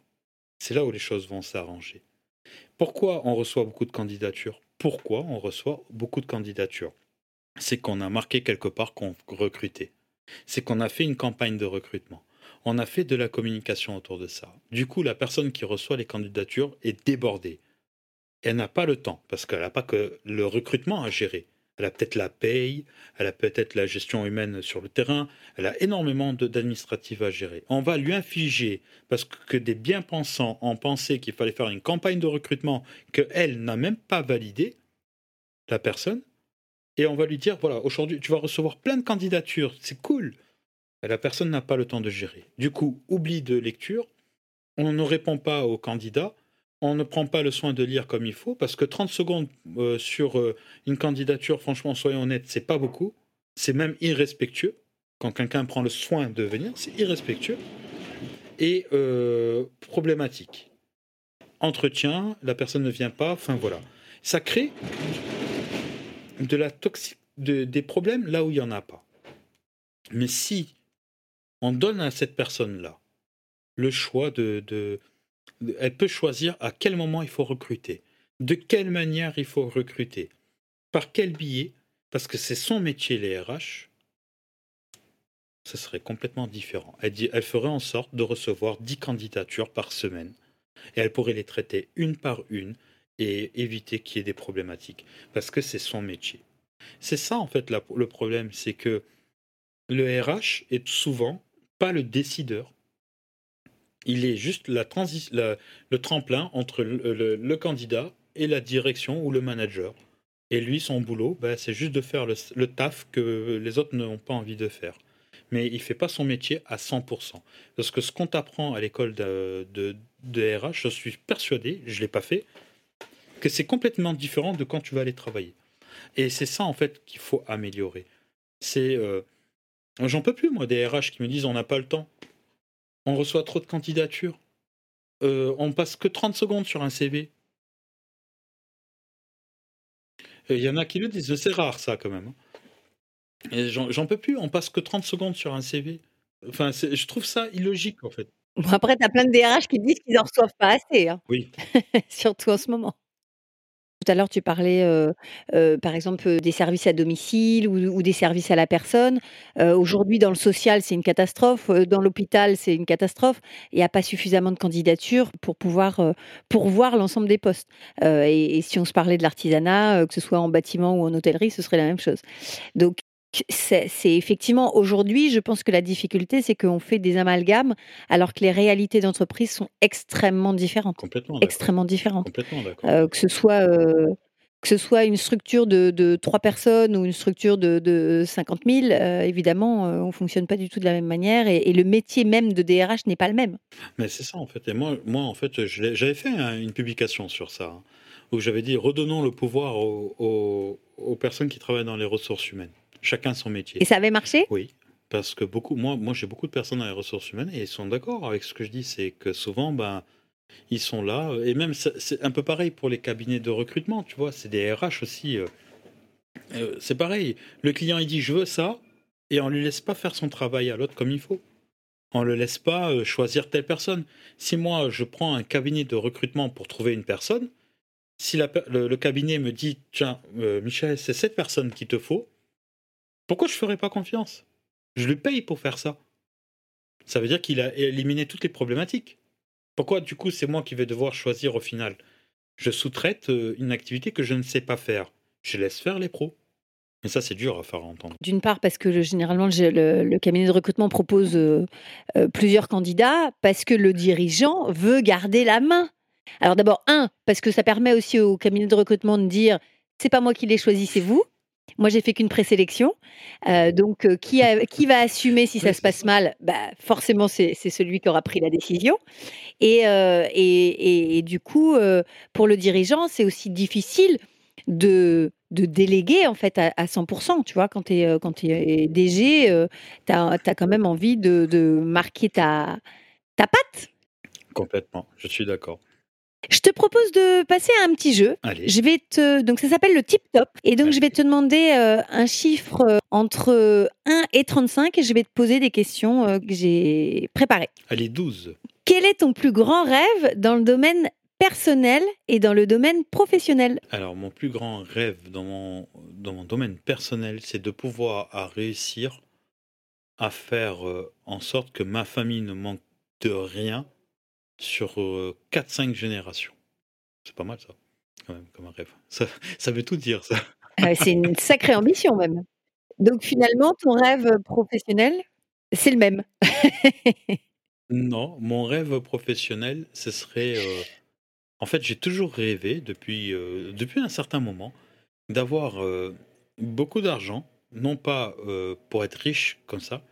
c'est là où les choses vont s'arranger. Pourquoi on reçoit beaucoup de candidatures? Pourquoi on reçoit beaucoup de candidatures? C'est qu'on a marqué quelque part qu'on recrutait. C'est qu'on a fait une campagne de recrutement on a fait de la communication autour de ça. Du coup, la personne qui reçoit les candidatures est débordée. Elle n'a pas le temps, parce qu'elle n'a pas que le recrutement à gérer. Elle a peut-être la paye, elle a peut-être la gestion humaine sur le terrain, elle a énormément d'administratifs à gérer. On va lui infliger, parce que des bien-pensants ont pensé qu'il fallait faire une campagne de recrutement qu'elle n'a même pas validée, la personne, et on va lui dire, voilà, aujourd'hui, tu vas recevoir plein de candidatures, c'est cool, la personne n'a pas le temps de gérer. Du coup, oubli de lecture, on ne répond pas aux candidats, on ne prend pas le soin de lire comme il faut, parce que 30 secondes euh, sur euh, une candidature, franchement, soyons honnêtes, c'est pas beaucoup. C'est même irrespectueux. Quand quelqu'un prend le soin de venir, c'est irrespectueux et euh, problématique. Entretien, la personne ne vient pas, enfin voilà. Ça crée de la des problèmes là où il n'y en a pas. Mais si on donne à cette personne-là le choix de, Elle peut choisir à quel moment il faut recruter, de quelle manière il faut recruter, par quel billet, parce que c'est son métier, les RH. Ce serait complètement différent. Elle, ferait en sorte de recevoir 10 candidatures par semaine. Et elle pourrait les traiter une par une et éviter qu'il y ait des problématiques. Parce que c'est son métier. C'est ça, en fait, le problème. C'est que le RH est souvent pas le décideur. Il est juste le tremplin entre le, candidat et la direction ou le manager. Et lui, son boulot, bah, c'est juste de faire le, taf que les autres n'ont pas envie de faire. Mais il fait pas son métier à 100%. Parce que ce qu'on t'apprend à l'école de, de, RH, je suis persuadé, je ne l'ai pas fait, que c'est complètement différent de quand tu vas aller travailler. Et c'est ça, en fait, qu'il faut améliorer. C'est euh, J'en peux plus, moi, des RH qui me disent on n'a pas le temps. On reçoit trop de candidatures. Euh, on passe que 30 secondes sur un CV. Il y en a qui le disent, c'est rare ça quand même. Hein. J'en peux plus, on passe que 30 secondes sur un CV. Enfin, je trouve ça illogique en fait. après, tu as plein de DRH qui disent qu'ils n'en reçoivent pas assez. Hein. Oui. Surtout en ce moment. Tout à l'heure, tu parlais, par exemple, des services à domicile ou des services à la personne. aujourd'hui, dans le social, c'est une catastrophe. dans l'hôpital, c'est une catastrophe. Il n'y a pas suffisamment de candidatures pour pouvoir, pourvoir l'ensemble des postes. et si on se parlait de l'artisanat, que ce soit en bâtiment ou en hôtellerie, ce serait la même chose. Donc c'est effectivement aujourd'hui, je pense que la difficulté, c'est qu'on fait des amalgames alors que les réalités d'entreprise sont extrêmement différentes. Complètement extrêmement différentes. Complètement euh, que ce soit euh, que ce soit une structure de, trois personnes ou une structure de, de 50 000, euh, évidemment, on fonctionne pas du tout de la même manière et, le métier même de DRH n'est pas le même. Mais c'est ça en fait. Et moi, moi en fait, j'avais fait une publication sur ça hein, où j'avais dit redonnons le pouvoir aux personnes qui travaillent dans les ressources humaines chacun son métier. Et ça avait marché? Oui, parce que beaucoup, moi, moi j'ai beaucoup de personnes dans les ressources humaines et ils sont d'accord avec ce que je dis, c'est que souvent, ben, ils sont là, et même c'est un peu pareil pour les cabinets de recrutement, tu vois, c'est des RH aussi. Euh, euh, c'est pareil, le client il dit je veux ça, et on lui laisse pas faire son travail à l'autre comme il faut. On ne le laisse pas euh, choisir telle personne. Si moi je prends un cabinet de recrutement pour trouver une personne, si le, cabinet me dit tiens Michel c'est cette personne qu'il te faut, pourquoi je ferais pas confiance? Je lui paye pour faire ça. Ça veut dire qu'il a éliminé toutes les problématiques. Pourquoi du coup c'est moi qui vais devoir choisir au final? Je sous-traite euh, une activité que je ne sais pas faire. Je laisse faire les pros. Et ça, c'est dur à faire entendre. D'une part, parce que le- généralement, le, le- le cabinet de recrutement propose euh, euh, plusieurs candidats, parce que le dirigeant veut garder la main. Alors d'abord, un, parce que ça permet aussi au cabinet de recrutement de dire, c'est pas moi qui l'ai choisi, c'est vous. Moi, j'ai fait qu'une présélection. Euh, donc, euh, qui, a- qui va assumer si ça se passe mal? Bah, Forcément, c'est celui qui aura pris la décision. Et, euh, et, et- du coup, pour le dirigeant, c'est aussi difficile de, de déléguer en fait à, à 100%. Tu vois, quand tu es, t'es DG, tu as, quand même envie de, de marquer ta, ta patte. Complètement, je suis d'accord. Je te propose de passer à un petit jeu. Allez, Je vais te donc ça s'appelle le tip top et donc je vais te demander euh, un chiffre euh, entre 1 et 35 et je vais te poser des questions euh, que j'ai préparées. allez, 12. Quel est ton plus grand rêve dans le domaine personnel et dans le domaine professionnel? Alors, mon plus grand rêve dans mon, dans mon domaine personnel, c'est de pouvoir à réussir à faire euh, en sorte que ma famille ne manque de rien sur 4-5 générations. C'est pas mal ça, quand même, comme un rêve. Ça, ça veut tout dire, ça. Euh, C'est une sacrée ambition même. Donc finalement, ton rêve professionnel, c'est le même. Non, mon rêve professionnel, ce serait... euh, En fait, j'ai toujours rêvé, depuis, euh, depuis un certain moment, d'avoir euh, beaucoup d'argent, non pas euh, pour être riche comme ça,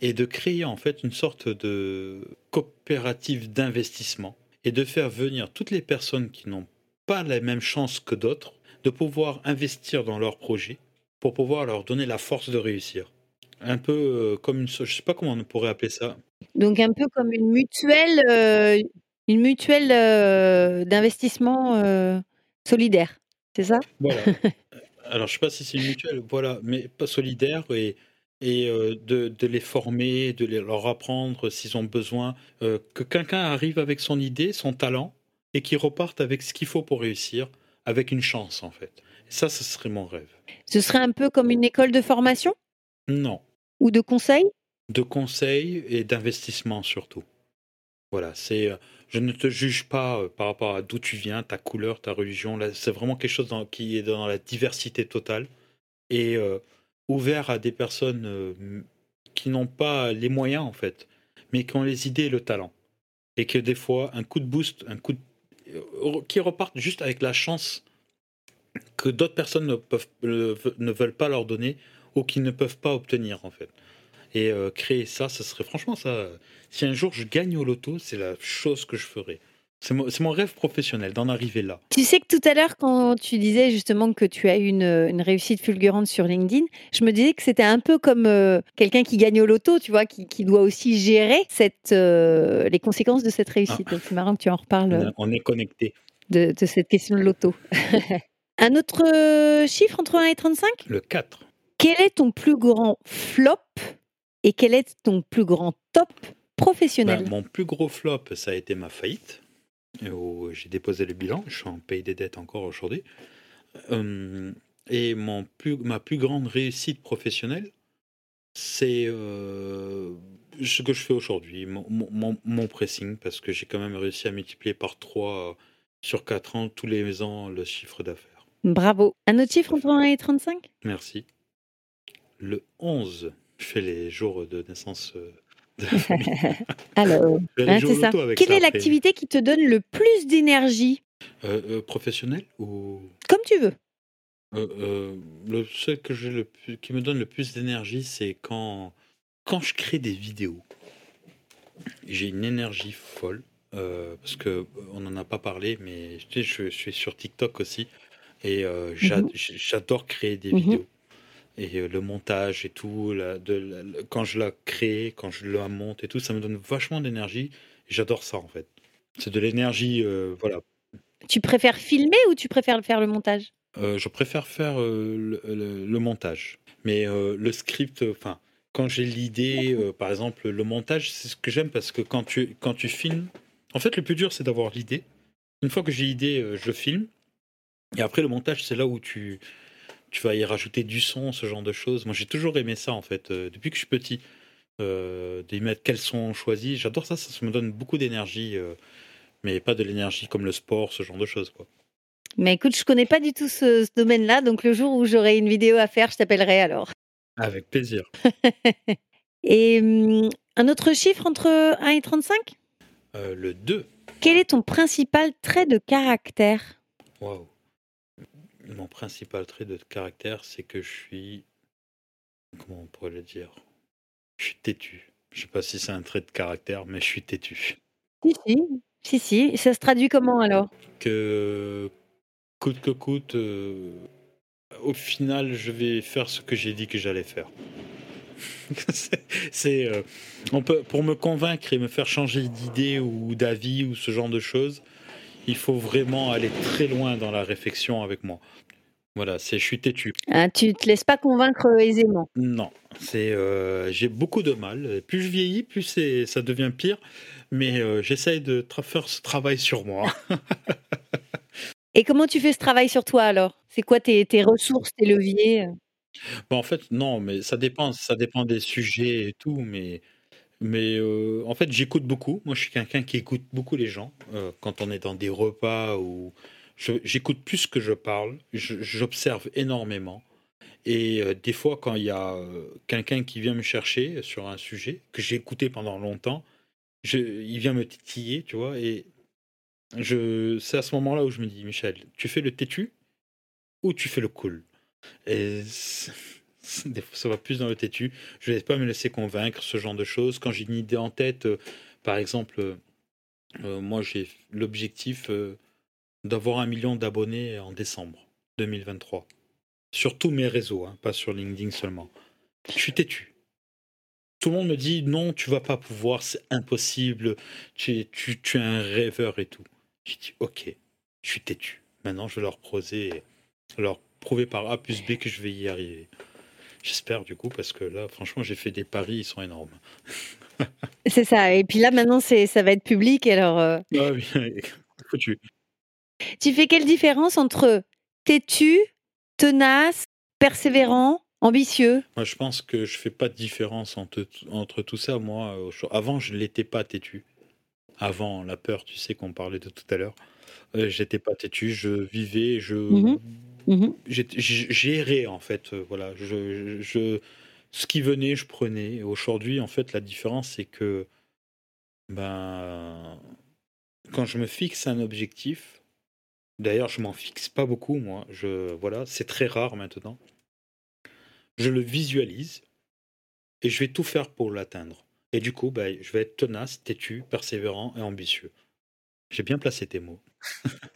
et de créer en fait une sorte de coopérative d'investissement et de faire venir toutes les personnes qui n'ont pas la même chance que d'autres, de pouvoir investir dans leurs projets pour pouvoir leur donner la force de réussir. Un peu euh, comme une... Je sais pas comment on pourrait appeler ça. Donc un peu comme une mutuelle, euh, une mutuelle euh, d'investissement euh, solidaire, c'est ça? Voilà. Alors, je sais pas si c'est une mutuelle, voilà, mais pas solidaire et, et euh, de, de les former, de les- leur apprendre s'ils ont besoin, euh, que quelqu'un arrive avec son idée, son talent, et qu'il reparte avec ce qu'il faut pour réussir, avec une chance en fait. Ça, ce serait mon rêve. Ce serait un peu comme une école de formation? Non, ou de conseil? De conseils et d'investissement surtout. Voilà, c'est. euh, Je ne te juge pas par rapport à d'où tu viens, ta couleur, ta religion. Là, c'est vraiment quelque chose dans- qui est dans la diversité totale et euh, ouvert à des personnes euh, qui n'ont pas les moyens en fait, mais qui ont les idées et le talent. Et que des fois, un coup de boost, un coup de... euh, qui repartent juste avec la chance que d'autres personnes ne, peuvent, ne veulent pas leur donner ou qu'ils ne peuvent pas obtenir en fait. Et euh, créer ça, ce serait franchement ça. Si un jour je gagne au loto, c'est la chose que je ferais. C'est mon, rêve professionnel d'en arriver là. Tu sais que tout à l'heure, quand tu disais justement que tu as eu une, une réussite fulgurante sur LinkedIn, je me disais que c'était un peu comme euh, quelqu'un qui gagne au loto, tu vois, qui, qui doit aussi gérer cette, euh, les conséquences de cette réussite. Donc, C'est marrant que tu en reparles euh, On est connecté. de, de cette question de loto. un autre euh, chiffre entre 1 et 35 Le 4. Quel est ton plus grand flop et quel est ton plus grand top professionnel? Ben, mon plus gros flop, ça a été ma faillite. Où j'ai déposé le bilan. Je suis en paye des dettes encore aujourd'hui. Euh, et mon plus, ma plus grande réussite professionnelle, c'est euh, ce que je fais aujourd'hui, mon, mon- mon pressing, parce que j'ai quand même réussi à multiplier par 3 sur 4 ans, tous les ans, le chiffre d'affaires. Bravo. Un autre chiffre entre 1 et 35 Merci. Le 11, je fais les jours de naissance Alors, hein, c'est ça. Quelle ça est l'activité qui te donne le plus d'énergie Euh, euh, professionnel ou? Comme tu veux. Euh, euh, le seul que j'ai le plus, qui me donne le plus d'énergie, c'est quand, quand je crée des vidéos. J'ai une énergie folle. parce que on n'en a pas parlé, mais je, je suis sur TikTok aussi. Et Mhm. j'adore créer des Mhm. vidéos. Et euh, le montage et tout, la- de, la- quand je la crée, quand je la monte et tout, ça me donne vachement d'énergie. J'adore ça en fait. C'est de l'énergie, euh, voilà, Tu préfères filmer ou tu préfères faire le montage? Euh, je préfère faire euh, le, le- le montage. Mais le script, enfin, quand j'ai l'idée, par exemple, le montage, c'est ce que j'aime parce que quand tu, quand tu filmes, en fait, le plus dur, c'est d'avoir l'idée. Une fois que j'ai l'idée, je filme. Et après, le montage, c'est là où tu, tu vas y rajouter du son, ce genre de choses. Moi, j'ai toujours aimé ça, en fait, euh, depuis que je suis petit. Euh, d'y mettre quels son choisis. J'adore ça, ça me donne beaucoup d'énergie. euh, mais pas de l'énergie comme le sport, ce genre de choses, quoi. Mais écoute, je connais pas du tout ce, ce domaine-là, donc le jour où j'aurai une vidéo à faire, je t'appellerai alors. Avec plaisir. Et hum, un autre chiffre entre 1 et 35 Euh, le 2. Quel est ton principal trait de caractère? Waouh. Mon principal trait de caractère, c'est que je suis. Comment on pourrait le dire Je suis têtu. Je sais pas si c'est un trait de caractère, mais je suis têtu. Si, si. Si, si. Ça se traduit comment alors? Que coûte que coûte, euh, au final, je vais faire ce que j'ai dit que j'allais faire. c'est, c'est, euh, on peut, pour me convaincre et me faire changer d'idée ou d'avis ou ce genre de choses, il faut vraiment aller très loin dans la réflexion avec moi. Voilà, c'est je suis têtu. Ah, Tu te laisses pas convaincre aisément. Non, c'est euh, j'ai beaucoup de mal. Plus je vieillis, plus c'est ça devient pire. Mais euh, j'essaye de faire ce travail sur moi. Et comment tu fais ce travail sur toi alors? C'est quoi tes, tes ressources, tes leviers? Bon, en fait, non, mais ça dépend, ça dépend des sujets et tout, mais, mais euh, en fait, j'écoute beaucoup. Moi, je suis quelqu'un qui écoute beaucoup les gens. Euh, quand on est dans des repas ou j'écoute plus que je parle, j'observe énormément. Et euh, des fois, quand il y a quelqu'un qui vient me chercher sur un sujet que j'ai écouté pendant longtemps, je, il vient me titiller, tu vois, et c'est à ce moment-là où je me dis, Michel, tu fais le têtu ou tu fais le cool? ça va plus dans le têtu. Je ne vais pas me laisser convaincre, ce genre de choses. Quand j'ai une idée en tête, euh, par exemple, euh, euh, moi j'ai l'objectif d'avoir un million d'abonnés en décembre 2023. Sur tous mes réseaux, hein, pas sur LinkedIn seulement. Je suis têtu. Tout le monde me dit non, tu vas pas pouvoir, c'est impossible, tu tu, tu es un rêveur et tout. J'ai dit ok, je suis têtu. Maintenant, je vais leur poser, leur prouver par A plus B que je vais y arriver. J'espère du coup, parce que là, franchement, j'ai fait des paris, ils sont énormes. C'est ça. Et puis là, maintenant, c'est, ça va être public. Alors, euh, Ah oui, foutu. tu fais quelle différence entre têtu, tenace, persévérant, ambitieux? Moi, je pense que je fais pas de différence entre, entre tout ça. Moi, avant, je l'étais pas têtu. Avant la peur, tu sais qu'on parlait de tout à l'heure, euh, j'étais pas têtu. Je vivais, je. Mhm. J'étais- j- j'errais en fait. euh, Voilà, je, je, ce qui venait, je prenais. Aujourd'hui, en fait, la différence, c'est que ben, quand je me fixe un objectif, d'ailleurs, je m'en fixe pas beaucoup, moi. Je, voilà, c'est très rare maintenant. Je le visualise et je vais tout faire pour l'atteindre. Et du coup, ben, je vais être tenace, têtu, persévérant et ambitieux. J'ai bien placé tes mots.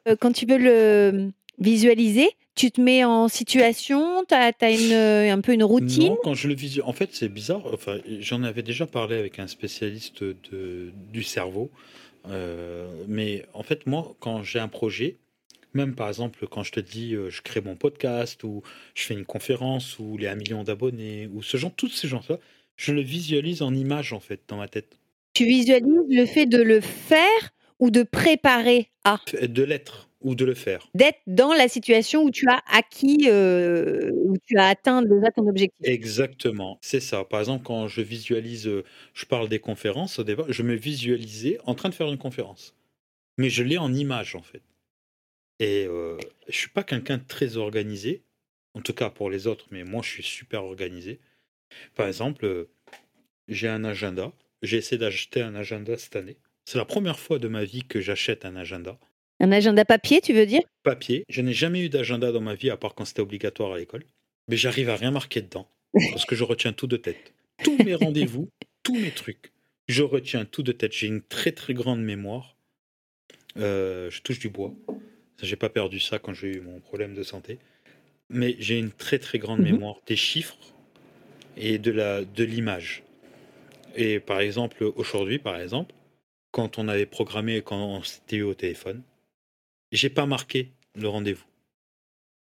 Euh, Quand tu veux le visualiser, tu te mets en situation, tu as, une, euh, un peu une routine? Non, quand je le visualise, en fait, c'est bizarre. Enfin, j'en avais déjà parlé avec un spécialiste de, du cerveau. Euh, mais en fait, moi, quand j'ai un projet, même par exemple, quand je te dis, euh, je crée mon podcast ou je fais une conférence ou les 1 million d'abonnés ou ce genre, tous ces gens-là, je le visualise en image en fait dans ma tête. Tu visualises le fait de le faire ou de préparer à? De l'être ou de le faire. d'être dans la situation où tu as acquis, euh, où tu as atteint déjà ton objectif. Exactement, c'est ça. Par exemple, quand je visualise, euh, je parle des conférences au départ, je me visualisais en train de faire une conférence. Mais je l'ai en image, en fait. Et euh, je suis pas quelqu'un de très organisé, en tout cas pour les autres, mais moi je suis super organisé. Par exemple, j'ai un agenda. J'ai essayé d'acheter un agenda cette année. C'est la première fois de ma vie que j'achète un agenda. Un agenda papier, tu veux dire? Papier. Je n'ai jamais eu d'agenda dans ma vie, à part quand c'était obligatoire à l'école. Mais j'arrive à rien marquer dedans. Parce que je retiens tout de tête. Tous mes rendez-vous, tous mes trucs. Je retiens tout de tête. J'ai une très très grande mémoire. Euh, je touche du bois. J'ai pas perdu ça quand j'ai eu mon problème de santé. Mais j'ai une très très grande Mhm. mémoire des chiffres et de la de l'image. Et par exemple, aujourd'hui, par exemple, quand on avait programmé, quand on s'était eu au téléphone, j'ai pas marqué le rendez-vous.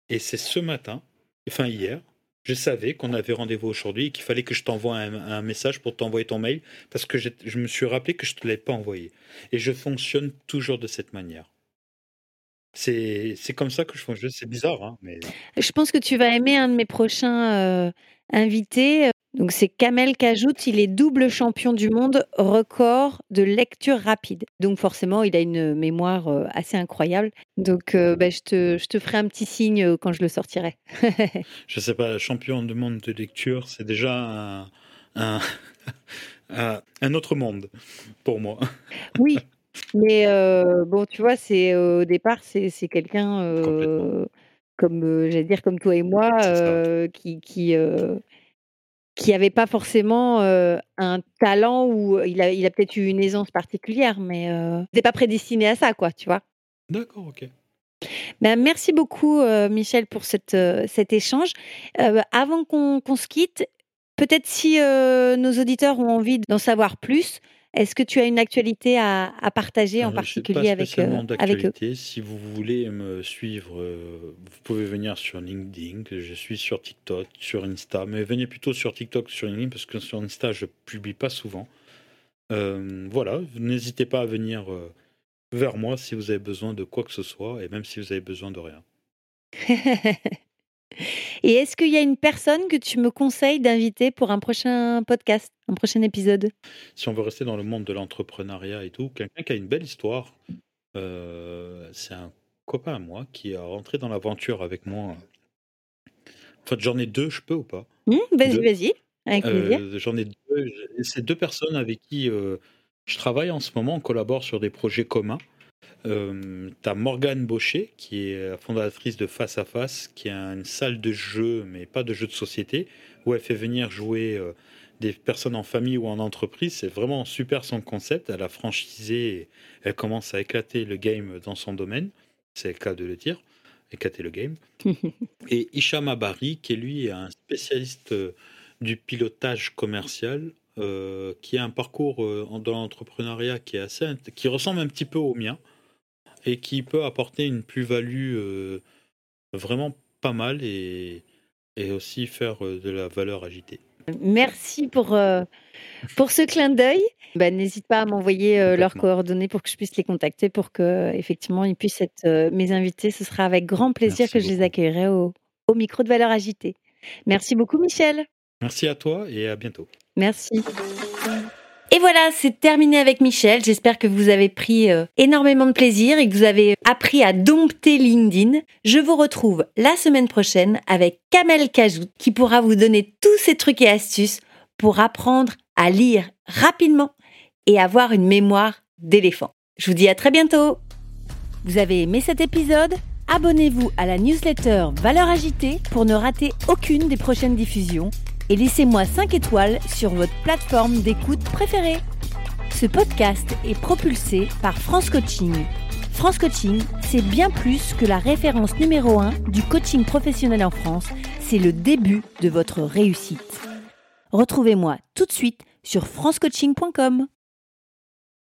Et c'est ce matin, enfin hier, je savais qu'on avait rendez-vous aujourd'hui et qu'il fallait que je t'envoie un, message pour t'envoyer ton mail parce que je me suis rappelé que je te l'avais pas envoyé. Et je fonctionne toujours de cette manière. C'est comme ça que je fonctionne. C'est bizarre, hein, mais Je pense que tu vas aimer un de mes prochains euh, invités. Donc c'est Kamel Kajout, il est double champion du monde record de lecture rapide. Donc forcément, il a une mémoire euh, assez incroyable. Donc euh, bah, je, te, je te ferai un petit signe euh, quand je le sortirai. Je sais pas, champion du monde de lecture, c'est déjà un, un, un- un autre monde pour moi. Oui, mais euh, bon, tu vois, c'est au départ, c'est c'est quelqu'un euh, comme, j'allais dire, comme toi et moi, qui, qui, qui avait pas forcément euh, un talent ou il a, il a peut-être eu une aisance particulière, mais euh, il n'était pas prédestiné à ça, quoi, tu vois. D'accord, ok. Ben, merci beaucoup, euh, Michel, pour cette, euh, cet échange. Euh, avant qu'on se quitte, peut-être si euh, nos auditeurs ont envie d'en savoir plus, est-ce que tu as une actualité à, à partager en Euh, particulier pas avec, euh, avec eux? d'actualité. Si vous voulez me suivre, euh, vous pouvez venir sur LinkedIn. Je suis sur TikTok, sur Insta. Mais venez plutôt sur TikTok, sur LinkedIn, parce que sur Insta, je publie pas souvent. Euh, voilà, n'hésitez pas à venir vers moi si vous avez besoin de quoi que ce soit, et même si vous avez besoin de rien. Et est-ce qu'il y a une personne que tu me conseilles d'inviter pour un prochain podcast, un prochain épisode? Si on veut rester dans le monde de l'entrepreneuriat et tout, quelqu'un qui a une belle histoire, euh, c'est un copain à moi qui a rentré dans l'aventure avec moi. En fait, j'en ai deux, je peux ou pas? Hmm, Vas-y, vas-y, avec plaisir. Euh, J'en ai deux. C'est deux personnes avec qui euh, je travaille en ce moment. On collabore sur des projets communs. Euh, tu as Morgane Baucher, qui est la fondatrice de Face à Face, qui a une salle de jeu, mais pas de jeu de société, où elle fait venir jouer euh, des personnes en famille ou en entreprise. C'est vraiment super son concept. Elle a franchisé, elle commence à éclater le game dans son domaine. C'est le cas de le dire. Éclater le game. Et Hicham Abari, qui est lui un spécialiste euh, du pilotage commercial, euh, qui a un parcours dans l'entrepreneuriat qui est assez, qui ressemble un petit peu au mien et qui peut apporter une plus-value euh, vraiment pas mal et, et aussi faire euh, de la valeur agitée. Merci pour, euh, pour ce clin d'œil. Bah, N'hésite pas à m'envoyer euh, leurs coordonnées pour que je puisse les contacter pour que effectivement ils puissent être euh, mes invités. Ce sera avec grand plaisir Merci que je les accueillerai au, au micro de Valeur Agitée. Merci beaucoup Michel. Merci à toi et à bientôt. Merci. Et voilà, c'est terminé avec Michel. J'espère que vous avez pris euh, énormément de plaisir et que vous avez appris à dompter LinkedIn. Je vous retrouve la semaine prochaine avec Kamel Kajout qui pourra vous donner tous ces trucs et astuces pour apprendre à lire rapidement et avoir une mémoire d'éléphant. Je vous dis à très bientôt. Vous avez aimé cet épisode? Abonnez-vous à la newsletter Valeur Agitée pour ne rater aucune des prochaines diffusions et laissez-moi 5 étoiles sur votre plateforme d'écoute préférée. Ce podcast est propulsé par France Coaching. France Coaching, c'est bien plus que la référence numéro 1 du coaching professionnel en France, c'est le début de votre réussite. Retrouvez-moi tout de suite sur francecoaching.com.